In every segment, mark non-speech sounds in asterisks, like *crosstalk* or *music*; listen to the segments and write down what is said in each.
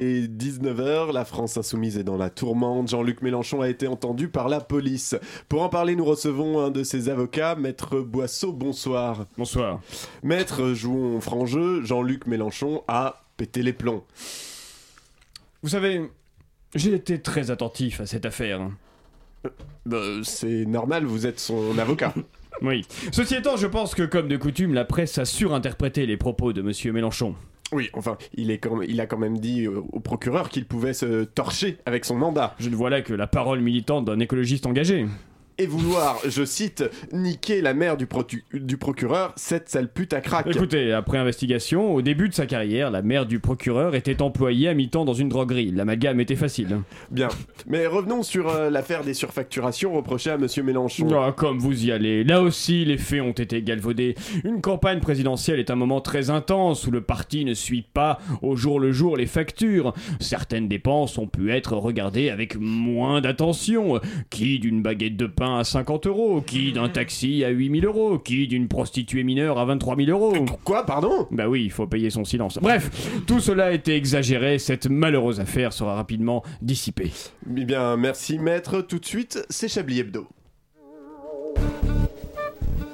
est 19h, la France insoumise est dans la tourmente, Jean-Luc Mélenchon a été entendu par la police. Pour en parler, nous recevons un de ses avocats, Maître Boisseau, bonsoir. Bonsoir. Maître, jouons franc jeu, Jean-Luc Mélenchon a pété les plombs. Vous savez, j'ai été très attentif à cette affaire. Bah, c'est normal, vous êtes son avocat. *laughs* Oui. Ceci étant, je pense que, comme de coutume, la presse a surinterprété les propos de Monsieur Mélenchon. Oui, enfin, il, est quand- il a quand même dit au, au procureur qu'il pouvait se torcher avec son mandat. Je ne vois là que la parole militante d'un écologiste engagé. Et vouloir, je cite, niquer la mère du, procureur, cette sale pute à crack. Écoutez, après investigation, au début de sa carrière, la mère du procureur était employée à mi-temps dans une droguerie. L'amalgame était facile. Bien. Mais revenons sur euh, l'affaire des surfacturations reprochées à Monsieur Mélenchon. Ah, comme vous y allez. Là aussi, les faits ont été galvaudés. Une campagne présidentielle est un moment très intense où le parti ne suit pas au jour le jour les factures. Certaines dépenses ont pu être regardées avec moins d'attention. Qui d'une baguette de pain à 50 euros Qui d'un taxi à 8000 euros Qui d'une prostituée mineure à 23 000 euros Quoi, pardon? Bah oui, il faut payer son silence. Bref, tout cela a été exagéré. Cette malheureuse affaire sera rapidement dissipée. Eh bien, merci maître. Tout de suite, c'est Chablis Hebdo.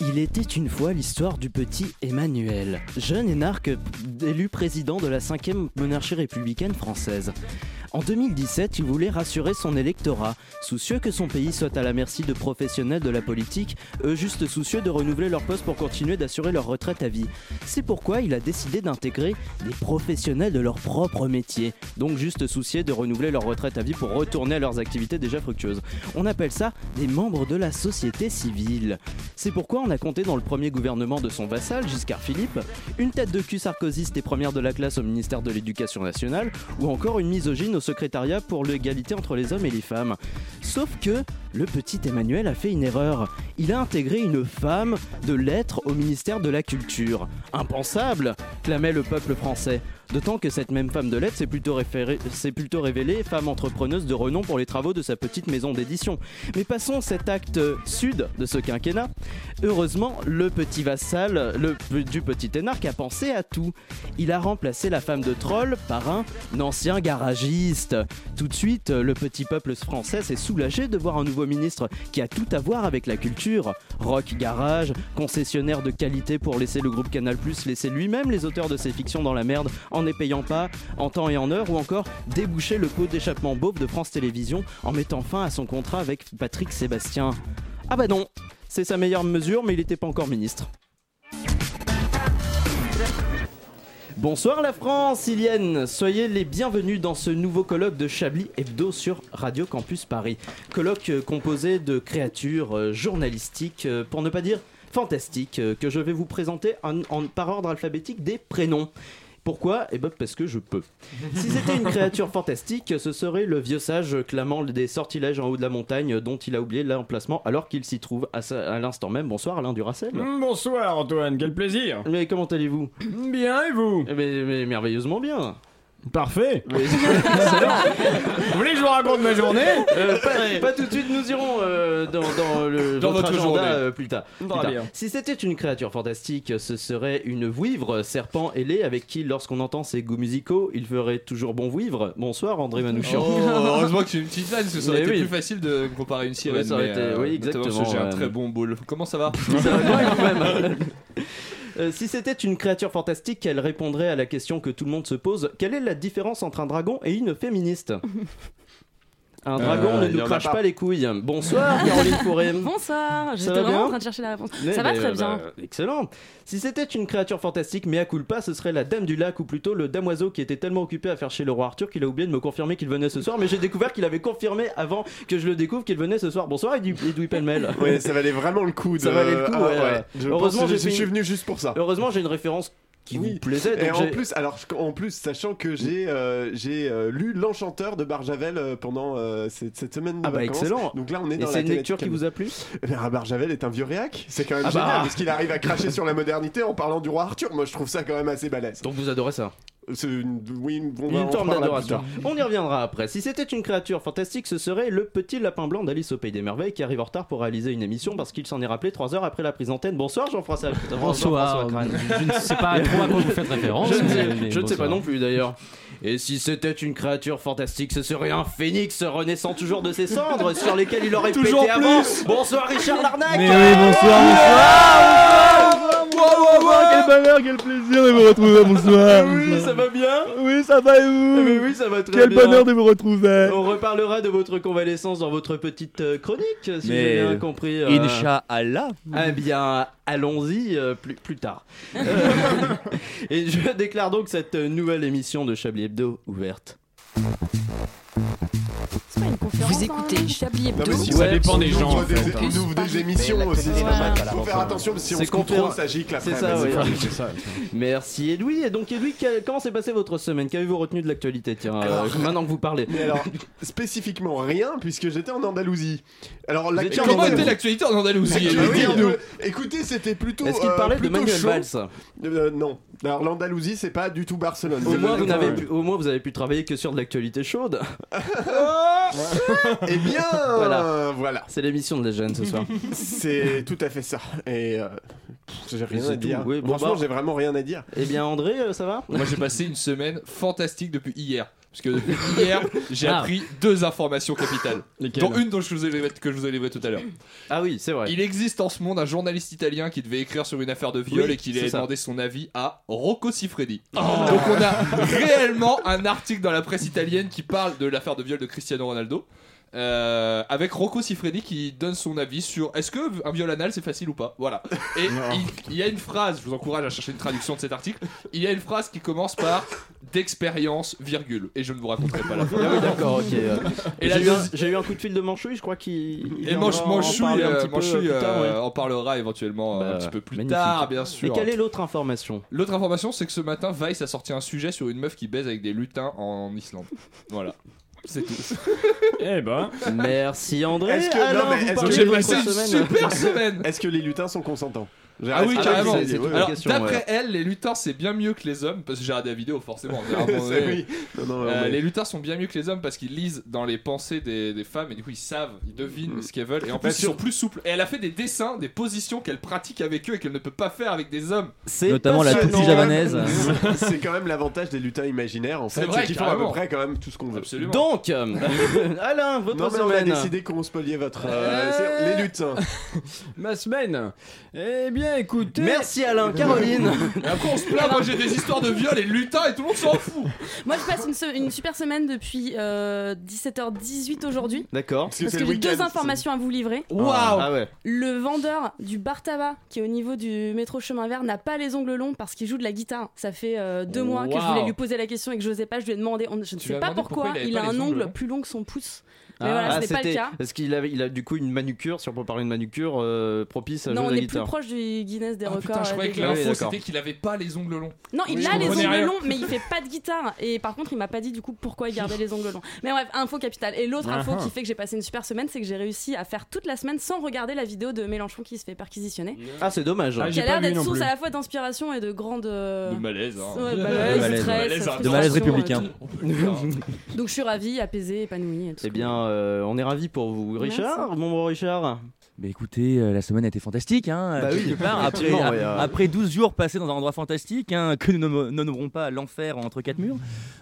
Il était une fois l'histoire du petit Emmanuel, jeune énarque élu président de la 5e monarchie républicaine française. En 2017, il voulait rassurer son électorat, soucieux que son pays soit à la merci de professionnels de la politique, eux juste soucieux de renouveler leur poste pour continuer d'assurer leur retraite à vie. C'est pourquoi il a décidé d'intégrer des professionnels de leur propre métier, donc juste souciés de renouveler leur retraite à vie pour retourner à leurs activités déjà fructueuses. On appelle ça des membres de la société civile. C'est pourquoi on a compté dans le premier gouvernement de son vassal, Giscard Philippe, une tête de cul sarkozyste et première de la classe au ministère de l'Éducation nationale, ou encore une misogyne au secrétariat pour l'égalité entre les hommes et les femmes. Sauf que le petit Emmanuel a fait une erreur. Il a intégré une femme de lettres au ministère de la Culture. Impensable clamait le peuple français. D'autant que cette même femme de lettres s'est plutôt, révélée femme entrepreneuse de renom pour les travaux de sa petite maison d'édition. Mais passons cet acte sud de ce quinquennat. Heureusement, le petit vassal le, du petit énarque a pensé à tout. Il a remplacé la femme de troll par un ancien garagiste. Tout de suite, le petit peuple français s'est soulagé de voir un nouveau ministre qui a tout à voir avec la culture. Rock Garage, concessionnaire de qualité pour laisser le groupe Canal+, laisser lui-même les auteurs de ses fictions dans la merde en ne payant pas, en temps et en heure, ou encore déboucher le pot d'échappement beauf de France Télévisions en mettant fin à son contrat avec Patrick Sébastien. Ah bah non, c'est sa meilleure mesure, mais il n'était pas encore ministre. Bonsoir la France, Ilienne Soyez les bienvenus dans ce nouveau colloque de Chablis Hebdo sur Radio Campus Paris. Colloque euh, composé de créatures euh, journalistiques, euh, pour ne pas dire fantastiques, que je vais vous présenter en, en- par ordre alphabétique des prénoms. Pourquoi? Eh ben parce que je peux. Si c'était une créature fantastique, ce serait le vieux sage clamant des sortilèges en haut de la montagne dont il a oublié l'emplacement alors qu'il s'y trouve à, l'instant même. Bonsoir Alain Duracel. Mm, Bonsoir Antoine, quel plaisir. Mais comment allez-vous? Bien et vous? Eh ben, mais merveilleusement bien. Parfait. *laughs* Vous voulez que je vous raconte ma journée Euh, pas, pas tout de suite, nous irons euh, dans, dans le, Dans votre votre agenda journée. euh, plus tard. Plus. Si c'était une créature fantastique, ce serait une vouivre, serpent ailé, avec qui, lorsqu'on entend ses goûts musicaux, il ferait toujours bon vouivre. Bonsoir André Manouchian. Oh, *laughs* heureusement que tu es une petite fan, parce que ça aurait Mais été oui. plus facile de comparer une sirène. Ouais, ça aurait mais, été- euh, oui, exactement, J'ai un euh, très bon boule. Comment ça va? *laughs* Ça va bien, quand même. Euh, si c'était une créature fantastique, elle répondrait à la question que tout le monde se pose. Quelle est la différence entre un dragon et une féministe? Un dragon Euh, ne nous crache pas. pas les couilles. Bonsoir *laughs* Caroline Fourré. Bonsoir, Ça j'étais va vraiment en train de chercher la réponse. Mais ça va bah, très bah, bien. excellent. Si c'était une créature fantastique, mais à culpa, ce serait la dame du lac ou plutôt le damoiseau qui était tellement occupé à faire chez le roi Arthur qu'il a oublié de me confirmer qu'il venait ce soir. Mais j'ai découvert qu'il avait confirmé avant que je le découvre qu'il venait ce soir. Bonsoir Edoui Pellemel. Ouais, ça valait vraiment le coup. De... Ça valait le coup, Ah, ouais. Je Heureusement, pense que j'ai je, suis venu juste pour ça. Heureusement, j'ai une référence qui Oui. vous plaisait. Et donc en j'ai- plus, alors en plus, sachant que j'ai euh, j'ai euh, lu L'Enchanteur de Barjavel euh, pendant euh, cette, cette semaine de Ah bah, vacances. excellent. Donc là, on est Et dans c'est la une lecture qui vous a plu? Eh bien, Barjavel est un vieux réac. C'est quand même Ah bah. génial parce qu'il arrive à cracher sur la modernité en parlant du roi Arthur. Moi, je trouve ça quand même assez balèze. Donc vous adorez ça? Une, oui, on va Une forme d'adoration. On y reviendra après. Si c'était une créature fantastique, ce serait le petit lapin blanc d'Alice au Pays des Merveilles qui arrive en retard pour réaliser une émission parce qu'il s'en est rappelé 3 heures après la prise d'antenne. Bonsoir Jean-François. Bonsoir. Jean-François Crane. Je ne sais pas *laughs* trop à quoi vous faites référence. Je ne sais, mais- mais je ne sais pas non plus d'ailleurs. Et si c'était une créature fantastique, ce serait un phénix renaissant toujours de ses cendres *laughs* sur lesquelles il aurait Toujours pété avant. Bonsoir Richard Larnac. Mais oui, bonsoir, bonsoir. Quel bonheur, quel plaisir de vous retrouver, bonsoir. Oui, ça va bien Oui, ça va et vous? Mais oui, ça va très Quel bien. bonheur de vous retrouver. On reparlera de votre convalescence dans votre petite euh, chronique, si j'ai bien compris. euh. Inch'Allah. Eh bien, allons-y euh, plus, plus tard. *laughs* Euh, *laughs* et je déclare donc cette nouvelle émission de Chablis Ouverte. C'est pas une conférence. Vous écoutez Chablis Non, Hebdo mais si Ça dépend des on gens, ouvre en des, on hein. ouvre des émissions aussi. Ouais. Il faut faire attention parce que si on se coupe trop, ça gicle après. C'est ça, oui. C'est ça. Merci Edoui. Et donc Edoui, quel- comment s'est passée votre semaine? Qu'avez-vous retenu de l'actualité? Tiens, euh, Alors- maintenant que vous parlez. Mais alors, spécifiquement rien, puisque j'étais en Andalousie. Alors, étiez l'actualité- en Comment Andalousie. était l'actualité en Andalousie Dis-nous. euh, Écoutez, c'était plutôt. Est-ce qu'il euh, parlait de Manuel. Valls? Euh, Non. Alors, l'Andalousie, c'est pas du tout Barcelone. au C'est moins, le- vous n'avez euh, pu, au moins vous avez pu travailler que sur de l'actualité chaude. *laughs* Eh bien, Voilà. voilà. C'est l'émission de la jeune ce soir. *laughs* C'est tout à fait ça. Et euh, j'ai rien à dire. tout. Oui, bon, Franchement, bah- j'ai vraiment rien à dire. eh bien André, euh, ça va? Moi j'ai passé une semaine fantastique depuis hier. Parce que depuis hier, j'ai Ah. appris deux informations capitales. Lesquelles Dont une dont je vous ai livré- que je vous ai tout à l'heure. Ah oui, c'est vrai. Il existe en ce monde un journaliste italien qui devait écrire sur une affaire de viol Oui, et qui c'est a ça. demandé son avis à Rocco Siffredi. Donc on a réellement un article dans la presse italienne qui parle de l'affaire de viol de Cristiano Ronaldo. Euh, avec Rocco Siffredi qui donne son avis sur est-ce que un viol anal c'est facile ou pas? Voilà et il, il y a une phrase je vous encourage à chercher une traduction de cet article il y a une phrase qui commence par d'expérience virgule et je ne vous raconterai pas la fin Ah oui, d'accord, ok. Et j'ai, eu un, j'ai eu un coup de fil de Manchouille, je crois qu'il. il et en Manchouille, un euh, petit peu, Manchouille, euh, euh, en parlera éventuellement euh, Bah, un petit peu plus magnifique. tard, bien Et sûr. quelle est l'autre information? L'autre information, c'est que ce matin, Vice a sorti un sujet sur une meuf qui baise avec des lutins en Islande. Voilà. C'est tout. *laughs* Eh ben, Merci André. Est-ce que- Alors, non, mais est-ce que parlez J'ai passé une semaine. super *laughs* semaine. Est-ce que les lutins sont consentants? Ah oui, carrément. Alors, d'après ouais. elle, les lutins c'est bien mieux que les hommes parce que j'ai regardé la vidéo forcément. *laughs* Euh, mais- les lutins sont bien mieux que les hommes parce qu'ils lisent dans les pensées des, des femmes et du coup ils savent, ils devinent Mm. ce qu'elles veulent et en Bah, plus ils sont plus souples. Et elle a fait des dessins, des positions qu'elle pratique avec eux et qu'elle ne peut pas faire avec des hommes. C'est Notamment la toupie javanaise. *laughs* c'est quand même l'avantage des lutins imaginaires en C'est fait, vrai, c'est qu'ils font à peu près quand même tout ce qu'on veut. Absolument. Donc, euh, *laughs* Alain, votre Non mais on a décidé qu'on spoliait votre euh, les lutins. ma semaine. Eh bien, Merci Alain, Caroline. Et après on se plaint, moi j'ai des histoires de viol et de lutins et tout le monde s'en fout. Moi, je passe une, se- une super semaine depuis euh, 17h18 aujourd'hui. D'accord. Parce Parce c'est que j'ai deux informations à vous livrer. Waouh Ah ouais. Le vendeur du bar tabac qui est au niveau du métro chemin vert n'a pas les ongles longs parce qu'il joue de la guitare. Ça fait euh, deux mois que je Wow. voulais lui poser la question et que je n'osais pas. Je lui ai demandé, on- je ne Tu lui sais as pas demandé pourquoi, pourquoi il avait il pas a les un ongles ongle plus long que son pouce. Mais Ah, voilà, ah, ce n'est pas le c'était- cas. Est-ce qu'il avait, il a du coup une manucure, si on peut parler de manucure, euh, propice à Non, jouer on de la est plus proche du Guinness des Ah, records. putain, je euh, croyais que l'info c'était qu'il avait pas les ongles longs. Non, il Oui, a les ongles rien. longs, mais il fait pas de guitare. Et par contre, il m'a pas dit du coup pourquoi il gardait les ongles longs. Mais bref, info capitale. Et l'autre info Ah ah. qui fait que j'ai passé une super semaine, c'est que j'ai réussi à faire toute la semaine sans regarder la vidéo de Mélenchon qui se fait perquisitionner. Ah, c'est dommage. Ah, Qui a l'air d'être non source à la fois d'inspiration et de grande. euh, De malaise. Hein. ouais, De malaise, euh, républicain. tout. Donc je suis ravie, apaisée, épanouie. Eh qu'on bien, euh, on est ravis pour vous. Richard, mon bon Richard Bah écoutez, euh, la semaine a été fantastique, hein, Bah oui, quelque part. Après, a- ouais, euh. après 12 jours passés dans un endroit fantastique, hein, que nous nommerons pas l'enfer entre quatre murs.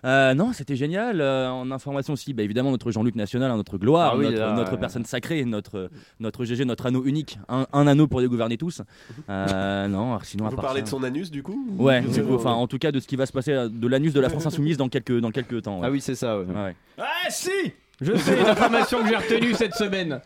Euh, non, c'était génial. Euh, en information aussi, bah, évidemment, notre Jean-Luc National, hein, notre gloire, Ah oui, notre, là, notre ouais. personne sacrée, notre, notre GG, notre anneau unique. Un, un anneau pour les gouverner tous. Euh, *laughs* non, sinon, Vous parlez ça- de son anus du coup Ouais, Ou- du coup, enfin, en tout cas, de ce qui va se passer, de l'anus de la France Insoumise dans quelques, dans quelques temps. ouais. Ah oui, c'est ça. ouais. Ah si Je sais une information que j'ai retenue cette semaine.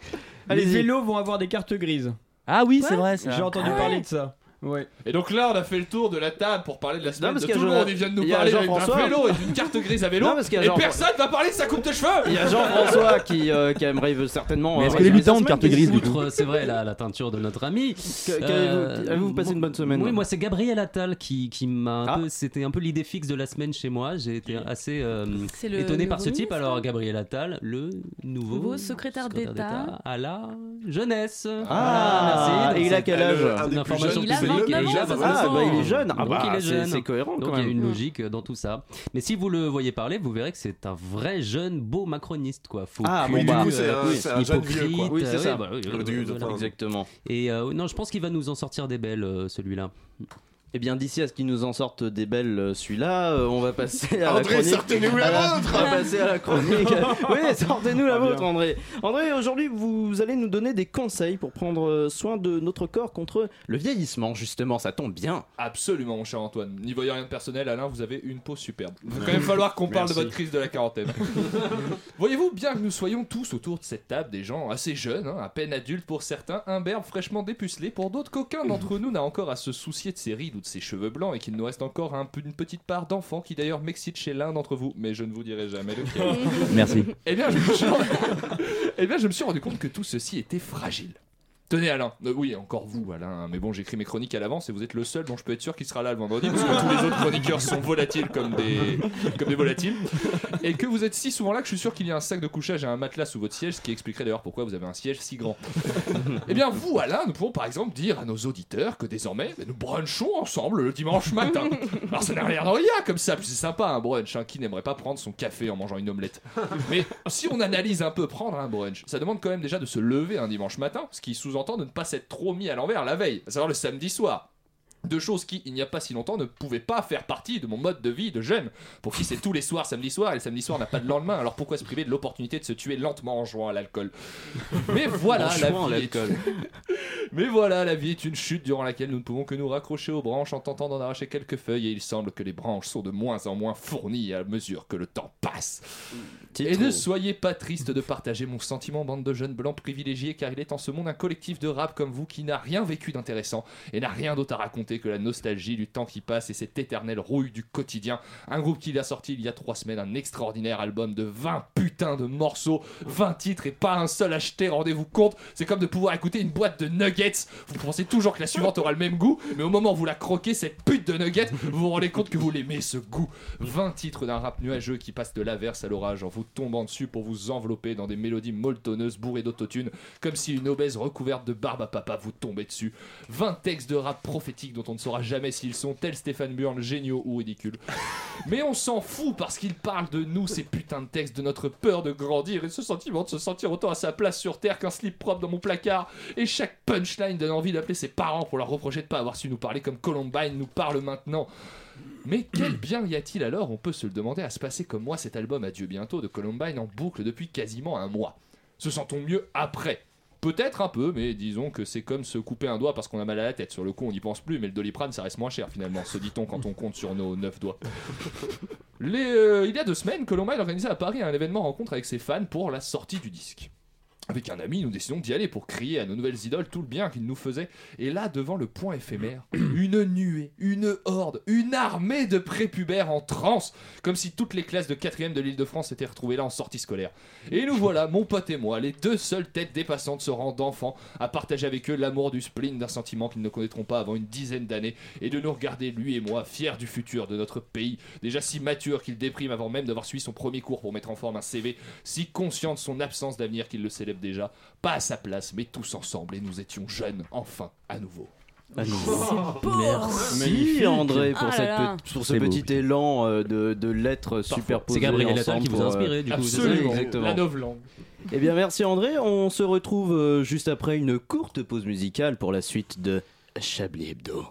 Les Allez-y. vélos vont avoir des cartes grises. Ah oui, c'est vrai. ça. J'ai entendu Ah ouais. parler de ça. Ouais. Et donc là, on a fait le tour de la table pour parler de la semaine parce de tout a le monde. Il vient de nous parler d'un vélo et d'une carte grise à vélo. Non, parce qu'il y a et Jean- personne va parler de sa coupe de cheveux. Il y a Jean-François *laughs* qui, euh, qui aimerait veut certainement. Mais euh, est-ce qu'elle est résumer sa mutante, semaine, carte grise, du c'est vrai, la, la teinture de notre ami. Que- qu'avez-vous- avez-vous passé une bonne semaine Oui, moi c'est Gabriel Attal qui, qui m'a un Ah. peu. C'était un peu l'idée fixe de la semaine chez moi. J'ai été assez euh, le étonné par ce type. Alors Gabriel Attal, le nouveau, Nouveau secrétaire d'État. à la jeunesse. Ah, merci. et il a quel âge Une information Il a publique. 29 et il a ans, ça, 29 Ah, bah il est jeune. Ah, Donc bah, il est c'est- jeune. c'est cohérent Donc il y a une logique dans tout ça. Mais si vous le voyez parler, vous verrez que c'est un vrai jeune beau macroniste quoi. Faux Ah, bon, bah, du coup, c'est un, jeune vieux, quoi. Oui, c'est ça. Exactement. Et euh, non, je pense qu'il va nous en sortir des belles euh, celui-là. Eh bien, d'ici à ce qu'il nous en sorte des belles, euh, celui-là, euh, on va passer à la André, chronique. sortez-nous à la vôtre On va passer à la chronique. *laughs* oui, sortez-nous la vôtre, André. André, aujourd'hui, vous allez nous donner des conseils pour prendre euh, soin de notre corps contre le vieillissement, justement. Ça tombe bien. Absolument, mon cher Antoine. N'y voyez rien de personnel, Alain, vous avez une peau superbe. Il va quand même falloir qu'on parle de votre crise de la quarantaine. *laughs* Voyez-vous, bien que nous soyons tous autour de cette table, des gens assez jeunes, hein, à peine adultes pour certains, imberbes, fraîchement dépucelés, pour d'autres, qu'aucun d'entre nous n'a encore à se soucier de ses rides ou de ses cheveux blancs et qu'il nous reste encore un peu- une petite part d'enfant qui d'ailleurs m'excite chez l'un d'entre vous, mais je ne vous dirai jamais lequel. *laughs* Merci. Eh bien, je me suis... *laughs* eh bien, je me suis rendu compte que tout ceci était fragile. Tenez Alain, Euh, oui encore vous Alain, mais bon j'écris mes chroniques à l'avance et vous êtes le seul dont je peux être sûr qu'il sera là le vendredi parce que tous les autres chroniqueurs sont volatiles comme des, comme des volatiles et que vous êtes si souvent là que je suis sûr qu'il y a un sac de couchage et un matelas sous votre siège ce qui expliquerait d'ailleurs pourquoi vous avez un siège si grand. Eh bien vous Alain, nous pouvons par exemple dire à nos auditeurs que désormais nous brunchons ensemble le dimanche matin. Alors ça n'a rien de rien comme ça, puis c'est sympa un brunch, hein, qui n'aimerait pas prendre son café en mangeant une omelette? Mais si on analyse un peu prendre un brunch, ça demande quand même déjà de se lever un dimanche matin, ce qui de ne pas s'être trop mis à l'envers la veille, à savoir le samedi soir. Deux choses qui, il n'y a pas si longtemps, ne pouvaient pas faire partie de mon mode de vie de jeune. Pour qui c'est tous les soirs samedi soir, et le samedi soir n'a pas de lendemain, alors pourquoi se priver de l'opportunité de se tuer lentement en jouant à l'alcool? Mais voilà, la vie est-. Mais voilà, la vie est une chute durant laquelle nous ne pouvons que nous raccrocher aux branches en tentant d'en arracher quelques feuilles, et il semble que les branches sont de moins en moins fournies à mesure que le temps passe. Et ne soyez pas triste de partager mon sentiment, bande de jeunes blancs privilégiés, car il est en ce monde un collectif de rap comme vous qui n'a rien vécu d'intéressant et n'a rien d'autre à raconter que la nostalgie du temps qui passe et cette éternelle rouille du quotidien. Un groupe qui a sorti il y a trois semaines un extraordinaire album de 20 putains de morceaux, 20 titres et pas un seul acheté, rendez-vous compte. C'est comme de pouvoir écouter une boîte de nuggets. Vous pensez toujours que la suivante aura le même goût, mais au moment où vous la croquez, cette pute de nuggets, vous vous rendez compte que vous l'aimez ce goût. 20 titres d'un rap nuageux qui passe de l'averse à l'orage en vous tombant dessus pour vous envelopper dans des mélodies molletonneuses bourrées d'autotune, comme si une obèse recouverte de barbe à papa vous tombait dessus. 20 textes de rap prophétiques dont on ne saura jamais s'ils sont tels Stéphane Burn, géniaux ou ridicules. Mais on s'en fout parce qu'ils parlent de nous, ces putains de textes, de notre peur de grandir et ce sentiment de se sentir autant à sa place sur terre qu'un slip propre dans mon placard. Et chaque punchline donne envie d'appeler ses parents pour leur reprocher de pas avoir su nous parler comme Columbine nous parle maintenant. Mais quel bien y a-t-il alors, on peut se le demander, à se passer comme moi cet album Adieu bientôt de Columbine en boucle depuis quasiment un mois Se sent-on mieux après? Peut-être un peu, mais disons que c'est comme se couper un doigt parce qu'on a mal à la tête. Sur le coup, on n'y pense plus, mais le doliprane, ça reste moins cher finalement, se dit-on quand on compte sur nos neuf doigts. Les, euh, il y a deux semaines, Columbine organisait à Paris un événement rencontre avec ses fans pour la sortie du disque. Avec un ami, nous décidons d'y aller pour crier à nos nouvelles idoles tout le bien qu'ils nous faisaient. Et là, devant le point éphémère, *clears throat* une nuée, une horde, une armée de prépubères en transe, comme si toutes les classes de 4ème de l'île de France s'étaient retrouvées là en sortie scolaire. Et nous voilà, mon pote et moi, les deux seules têtes dépassantes se rang d'enfants, à partager avec eux l'amour du spleen d'un sentiment qu'ils ne connaîtront pas avant une dizaine d'années, et de nous regarder, lui et moi, fiers du futur de notre pays, déjà si mature qu'il déprime avant même d'avoir suivi son premier cours pour mettre en forme un CV, si conscient de son absence d'avenir qu'il le célèbre déjà, pas à sa place, mais tous ensemble, et nous étions jeunes, enfin, à nouveau. À nouveau. Merci Magnifique. André pour, Ah cette là là. pe- pour ce beau. petit élan euh, de, de lettres superposées C'est Gabriel Attal qui vous a euh, inspiré, du coup. Absolument, exactement. la novlangue. Eh bien merci André, on se retrouve euh, juste après une courte pause musicale pour la suite de Chablis Hebdo.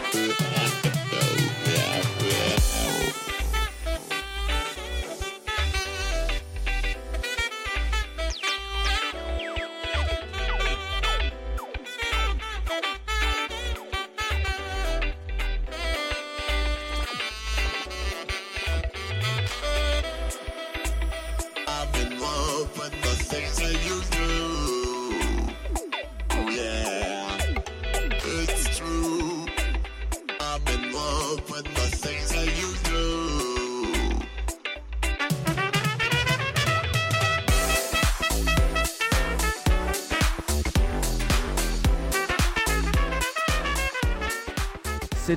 Yeah.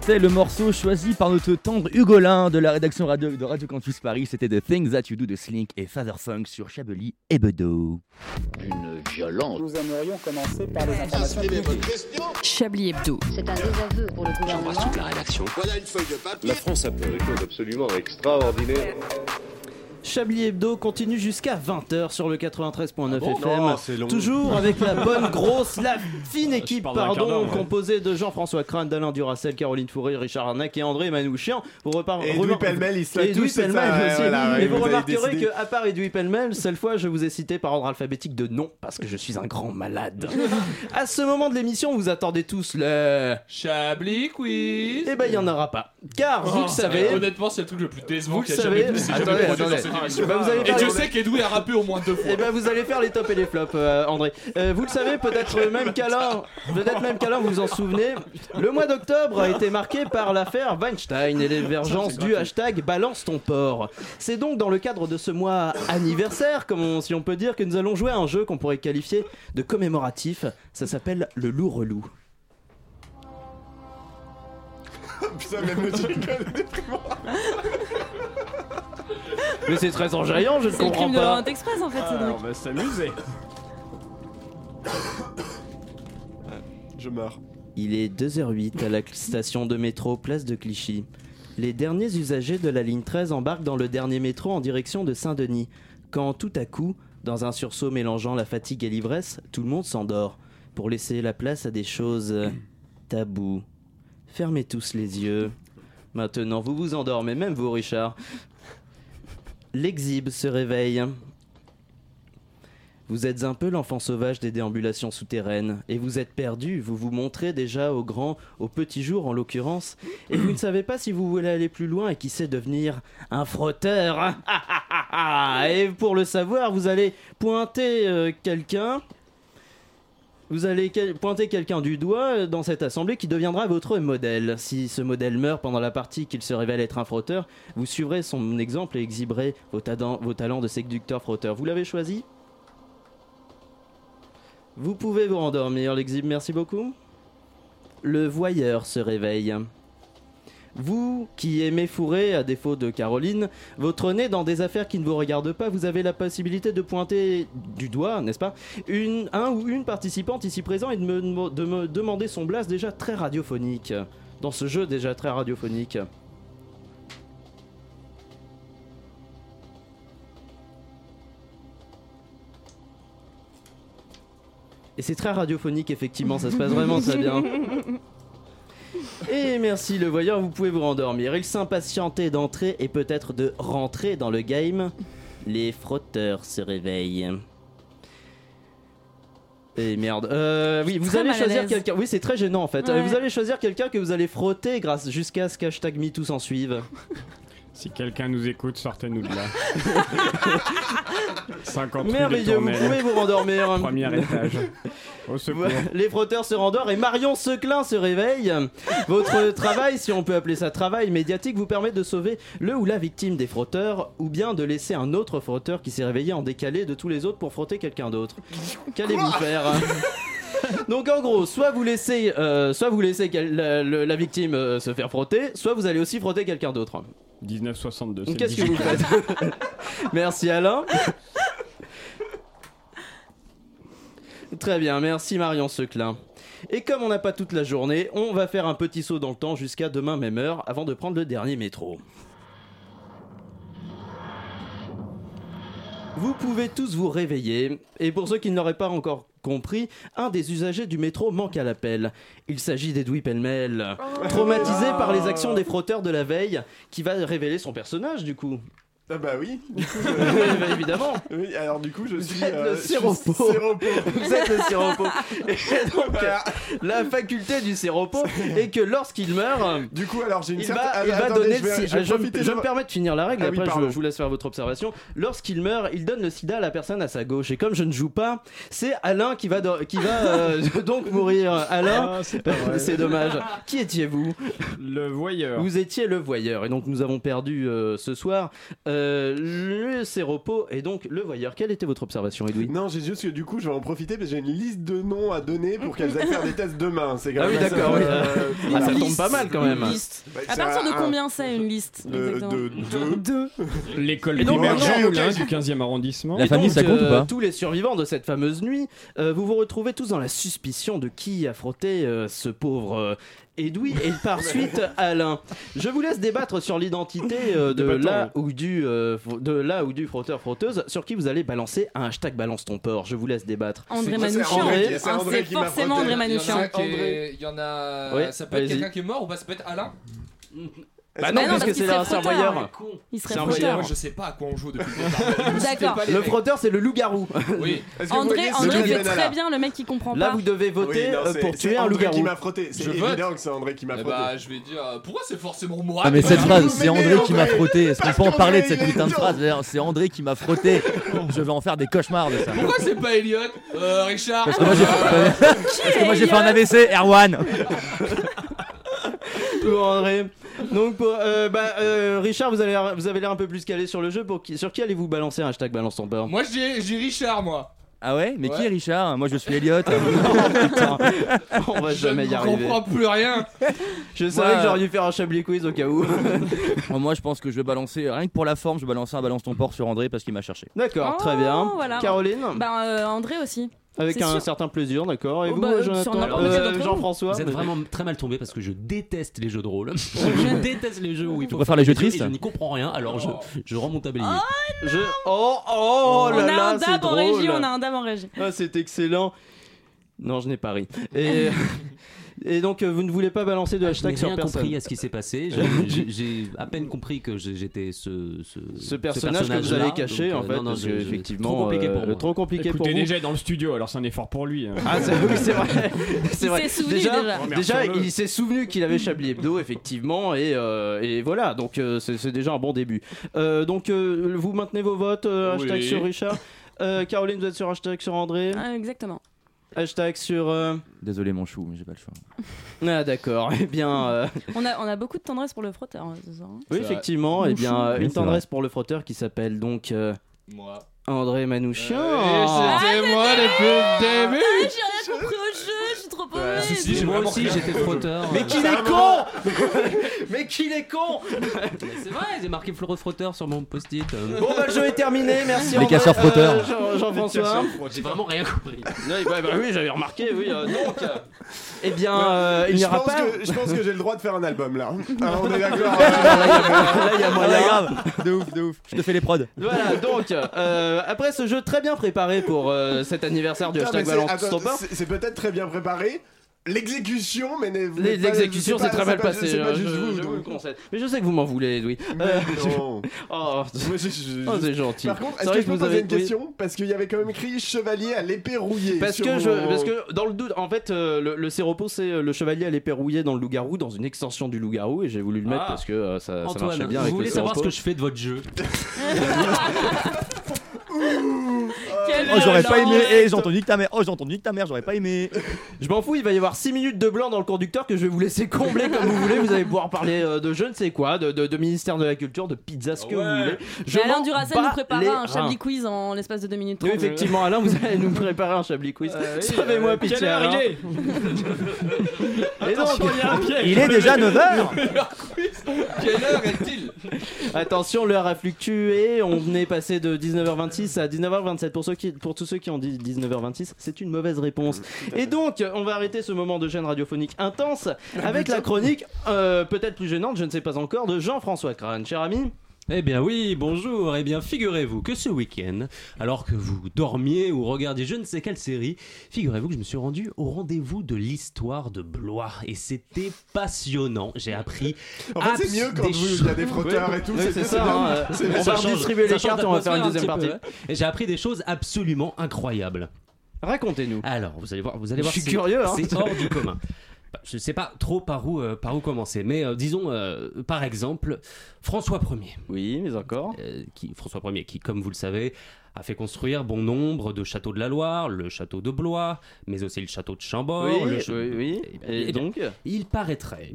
C'était le morceau choisi par notre tendre Hugolin de la rédaction radio de Radio Campus Paris. C'était The Things That You Do de Slink et Father Funk sur Chablis et Bedeau. Une violence. Nous aimerions commencer par les informations publiques. Chablis Hebdo. C'est un désaveu pour le gouvernement. toute la rédaction. Voilà une feuille de papier. La France a fait Des choses absolument extraordinaires. Chablis Hebdo continue jusqu'à 20h sur le 93.9 bon FM. Toujours avec la *laughs* bonne grosse, la fine équipe, d'un quart pardon, composée de Jean-François Crane, d'Alain Duracel, Caroline Fourré, Richard Arnac et André Manouchian. Vous repar- Et Edoui Pellemel, il se Et Pellemel ça, aussi. voilà, ouais, et vous, vous remarquerez décidé. que, à part Edoui Pellemel, cette fois, je vous ai cité par ordre alphabétique de nom, parce que je suis un grand malade. *laughs* à ce moment de l'émission, vous attendez tous le. Chablis quiz. Eh ben, il y en aura pas. Car, vous Oh, le savez. Honnêtement, c'est le truc le plus décevant Vous qu'il y le a jamais savez. pu- c'est jamais Attendez, attendez. Bah, vous allez Et faire Dieu les- sait qu'Edoui a rappé au moins deux fois. Eh ben vous allez faire les tops et les flops, euh, André. Euh, vous le savez, peut-être *laughs* même qu'Alain, peut-être même qu'Alain, vous vous en souvenez. Le mois d'octobre a été marqué par l'affaire Weinstein et l'émergence du hashtag Balance ton porc. C'est donc dans le cadre de ce mois anniversaire, comme on- si on peut dire, que nous allons jouer à un jeu qu'on pourrait qualifier de commémoratif. Ça s'appelle le loup relou. *laughs* Putain, même le jingle est déprimant. *laughs* Mais c'est très enjaillant, je ne C'est le comprends crime de pas. l'Orient Express en fait, Ah, on va s'amuser. Je meurs. Il est 2h08 à la station de métro Place de Clichy. Les derniers usagers de la ligne 13 embarquent dans le dernier métro en direction de Saint-Denis. Quand tout à coup, dans un sursaut mélangeant la fatigue et l'ivresse, tout le monde s'endort pour laisser la place à des choses euh, taboues. Fermez tous les yeux. Maintenant, vous vous endormez, même vous, Richard. L'exhibe se réveille. Vous êtes un peu l'enfant sauvage des déambulations souterraines et vous êtes perdu. Vous vous montrez déjà au grand, au petit jour en l'occurrence, et vous ne savez pas si vous voulez aller plus loin et qui sait devenir un frotteur. *laughs* et pour le savoir, vous allez pointer euh, quelqu'un. Vous allez pointer quelqu'un du doigt euh, dans cette assemblée qui deviendra votre modèle. Si ce modèle meurt pendant la partie qu'il se révèle être un frotteur, vous suivrez son exemple et exhiberez vos, talents- vos talents de séducteur frotteur. Vous l'avez choisi? Vous pouvez vous rendormir, l'exhibe, merci beaucoup. Le voyeur se réveille. Vous, qui aimez fourrer, à défaut de Caroline, votre nez dans des affaires qui ne vous regardent pas, vous avez la possibilité de pointer du doigt, n'est-ce pas, une, un ou une participante ici présent et de me, de me demander son blast déjà très radiophonique. Dans ce jeu déjà très radiophonique. Et c'est très radiophonique, effectivement, ça se passe vraiment très bien. *laughs* Et merci le voyeur, vous pouvez vous rendormir. Il s'impatientait d'entrer et peut-être de rentrer dans le game. Les frotteurs se réveillent. Et merde. Euh, oui, vous allez choisir quelqu'un. Oui, c'est très gênant en fait. Euh, Ouais. Vous allez choisir quelqu'un que vous allez frotter grâce jusqu'à ce qu'hashtag MeToo s'en suive. Si quelqu'un nous écoute, sortez-nous de là. 50 rue des Merveilleux, vous pouvez vous rendormir. Premier étage. Au secours. Voilà, Les frotteurs se rendorment et Marion Seclin se réveille. Votre travail, si on peut appeler ça travail médiatique, vous permet de sauver le ou la victime des frotteurs ou bien de laisser un autre frotteur qui s'est réveillé en décalé de tous les autres pour frotter quelqu'un d'autre. Qu'allez-vous faire? *laughs* donc en gros, soit vous laissez, euh, soit vous laissez la, victime euh, se faire frotter, soit vous allez aussi frotter quelqu'un d'autre. 1962. c'est Qu'est-ce que vous faites? Merci Alain. Très bien, merci Marion Seclin. Et comme on n'a pas toute la journée, on va faire un petit saut dans le temps jusqu'à demain même heure avant de prendre le dernier métro. Vous pouvez tous vous réveiller, et pour ceux qui ne l'auraient pas encore compris, un des usagers du métro manque à l'appel. Il s'agit d'Edoui Pellemel, traumatisé par les actions des frotteurs de la veille, qui va révéler son personnage du coup. Ah bah oui, du coup, *laughs* Bah, évidemment. Oui, alors du coup, je suis. êtes euh, le je suis séropo. Vous êtes le séropo. Et *laughs* donc, la faculté du séropo est que lorsqu'il meurt, Du coup, alors j'ai une il certaine. va, Ah, il va attendez, donner je le vais- sida. je vais Je, je de- me permets de finir la règle, Ah oui, après je, pardon. je vous laisse faire votre observation. Lorsqu'il meurt, il donne le sida à la personne à sa gauche. Et comme je ne joue pas, c'est Alain qui va, do- qui va euh, *laughs* donc mourir. Alain, Ah, c'est dommage. Qui étiez-vous? Le voyeur. Vous étiez le voyeur. Et donc nous avons perdu euh, ce soir. Euh, Euh, le séropos et donc le voyeur. Quelle était votre observation, Edwin Non, j'ai juste que du coup, je vais en profiter parce que j'ai une liste de noms à donner pour qu'elles aillent faire des tests demain. C'est Ah oui, d'accord, oui. euh, Ah, ça tombe pas mal quand même. liste. Bah, À partir de un- combien c'est une liste de, exactement de deux. L'école Et donc, ok. Moulin du 15e arrondissement. La Et famille, donc, ça compte ou euh, pas? Tous les survivants de cette fameuse nuit, euh, vous vous retrouvez tous dans la suspicion de qui a frotté euh, ce pauvre euh, Edoui et par *laughs* suite Alain. Je vous laisse débattre sur l'identité euh, de, Débattons, là ou du, euh, de là ou du frotteur-frotteuse sur qui vous allez balancer un hashtag balance ton porc. Je vous laisse débattre. André Manouchian. André Hein, c'est André C'est qui m'a forcément frotté. André Il y en a Manouchian. un qui est- il y en a. Oui, ça peut être vas-y. quelqu'un qui est mort ou pas ça peut être Alain? Bah non, non, parce qu'il c'est un frotteur. Il serait C'est un frotteur. Moi je sais pas à quoi on joue depuis le départ. D'accord. Le frotteur, c'est le loup-garou. Oui. Que André, André fait très bien le mec qui comprend Là, pas. vous devez voter euh, pour c'est tuer un André qui loup-garou. m'a frotté. C'est évident que c'est André qui m'a Eh frotté. bah, je vais dire. euh, Pourquoi c'est forcément moi? Ah mais cette Bah, phrase, c'est André qui m'a frotté. Est-ce qu'on peut en parler de cette putain de phrase D'ailleurs, C'est André qui m'a frotté. *laughs* Je vais en faire des cauchemars de ça. Pourquoi c'est pas Elliot Euh, Richard? Parce que moi j'ai parce que moi, j'ai fait un AVC, Erwan. *laughs* Pour André. Donc, pour, euh, bah, euh, Richard, vous avez l'air vous avez l'air un peu plus calé sur le jeu. Pour qui, sur qui allez-vous balancer un hashtag balance ton porc Moi j'ai Richard moi. Ah ouais? Mais qui est Richard? Moi je suis *laughs* Elliot. Putain, On va Je jamais y ne arriver. comprends plus rien. Je savais Ouais. que j'aurais dû faire un Chablis quiz au cas où. *laughs* Moi je pense que je vais balancer, rien que pour la forme, je vais balancer un balance ton porc sur André parce qu'il m'a cherché. D'accord, Oh, très bien. voilà. Caroline Bah, euh, André aussi. Avec un sûr. certain plaisir, d'accord. Et Oh, vous, bah, Jonathan Euh. Jean-François Vous êtes vraiment très mal tombé parce que je déteste les jeux de rôle. *laughs* je déteste les jeux où il faut préfères faire les jeux tristes Je n'y comprends rien, alors je, je rends mon tablier. Je... Oh, oh, on là a un dab en régie, on a un dab en régie. Ah, c'est excellent. Non, je n'ai pas ri. Et, *laughs* *laughs* et donc, euh, vous ne voulez pas balancer de je hashtag sur rien personne compris à ce qui s'est passé. *laughs* J'ai- J'ai j'ai à peine compris que j'ai- j'étais ce, ce, Ce personnage que vous avez caché, Donc, en euh, fait, non, non, parce que effectivement, trop compliqué pour euh, moi. trop compliqué pour Écoutez, vous. déjà il est dans le studio, alors c'est un effort pour lui. hein. Ah, c'est- oui, vrai. *laughs* C'est Il vrai. s'est souvenu déjà, déjà. Remercions-le. il s'est souvenu qu'il avait Chablis Hebdo, effectivement, et, euh, et voilà. Donc, euh, c'est c'est déjà un bon début. Euh, donc, euh, vous maintenez vos votes. euh, hashtag Oui. sur Richard. Euh, Caroline, vous êtes sur hashtag sur André. Ah, exactement. Hashtag sur. euh, Désolé mon chou, mais j'ai pas le choix. Ah, d'accord. *laughs* Eh bien. euh, On a, on a beaucoup de tendresse pour le frotteur hein, ce soir. hein. Oui, C'est effectivement. Eh bien, euh, Oui, une c'est tendresse pour le frotteur qui s'appelle donc euh, Moi. André Manouchian. Et c'était moi depuis le début. Ah, j'ai rien compris au j'ai Moi vraiment aussi rien j'étais frotteur. Mais qu'il est con *laughs* Mais qu'il est con Mais C'est vrai, j'ai marqué Flore frotteur sur mon post-it. euh. Bon, bah, le jeu est terminé. Merci. Les André. casseurs frotteurs. Euh, Jean- Jean-François. J'ai vraiment rien compris. Oui, bah, bah oui, j'avais remarqué, oui. euh, donc, euh, eh bien, euh, il n'y je, aura pense pas. que, je pense que j'ai le droit de faire un album là. *laughs* Ah, on est d'accord. Là, il y a moyen. *laughs* grave. De ouf, de ouf. Je te fais les prods. Voilà, donc, euh, après ce jeu très bien préparé pour euh, cet anniversaire du Putain, hashtag mais c'est- Balance attends, Stopper. c'est- C'est peut-être très bien préparé. L'exécution, mais L'exécution c'est s'est très mal pas- passée. Pas je- juste je- vous. je vous le concède. Mais je sais que vous m'en voulez. Mais Euh, non. *laughs* Oh, *laughs* oh, c'est gentil. Par contre, est-ce que je peux vous poser avez- une oui. question? Parce qu'il y avait quand même écrit chevalier à l'épée rouillée. Parce que, je, mon- parce que dans le doute, en fait, euh, le, le séropos c'est euh, le chevalier à l'épée rouillée dans le loup-garou, dans une extension du loup-garou, et j'ai voulu le mettre Ah. parce que euh, ça, ça Antoine, marchait bien vous avec voulez le savoir ce que je fais de votre jeu? *laughs* Oh, j'aurais pas aimé. Eh, j'ai entendu que ta mère. Oh, j'ai entendu que ta mère, j'aurais pas aimé. Je m'en fous, il va y avoir 6 minutes de blanc dans le conducteur que je vais vous laisser combler comme vous voulez. Vous allez pouvoir parler euh, de je ne sais quoi, de, de- de ministère de la culture, de pizza, ce que vous voulez. Je Mais Alain Duracell nous préparera un. Chablis quiz en l'espace de 2 minutes Oui, 30. effectivement, Alain, vous allez nous préparer un Chablis quiz. Savez-moi, pitié, Quelle heure Alain. *laughs* il est déjà 9h. *laughs* Quelle heure est-il? Attention, l'heure a fluctué. On est passé de 19h26 à 19h27. Pour, ceux qui, pour tous ceux qui ont dit 19h26, c'est une mauvaise réponse. *laughs* Et donc, on va arrêter ce moment de gêne radiophonique intense avec la chronique, euh, peut-être plus gênante, je ne sais pas encore, de Jean-François Crane. Cher ami, Eh bien oui, bonjour. Eh bien figurez-vous que ce week-end, alors que vous dormiez ou regardiez je ne sais quelle série, figurez-vous que je me suis rendu au rendez-vous de l'histoire de Blois et c'était passionnant. J'ai appris. En fait, c'est mieux quand il y a des frotteurs et tout. Oui, c'est ça, hein, euh, on va change. redistribuer ça les cartes on va faire une deuxième partie. un petit peu, ouais. Et j'ai appris des choses absolument incroyables. Racontez-nous. Alors, vous allez voir, vous allez Je voir. suis c'est- curieux, hein. C'est hors du commun. Bah, Je sais pas trop par où, euh, par où commencer, mais euh, disons, euh, par exemple, François Ier. Oui, mais encore. Qui, François Ier, qui, comme vous le savez, a fait construire bon nombre de châteaux de la Loire, le château de Blois, mais aussi le château de Chambord. Oui, le ch- oui, oui. Eh Et eh bien, donc il paraîtrait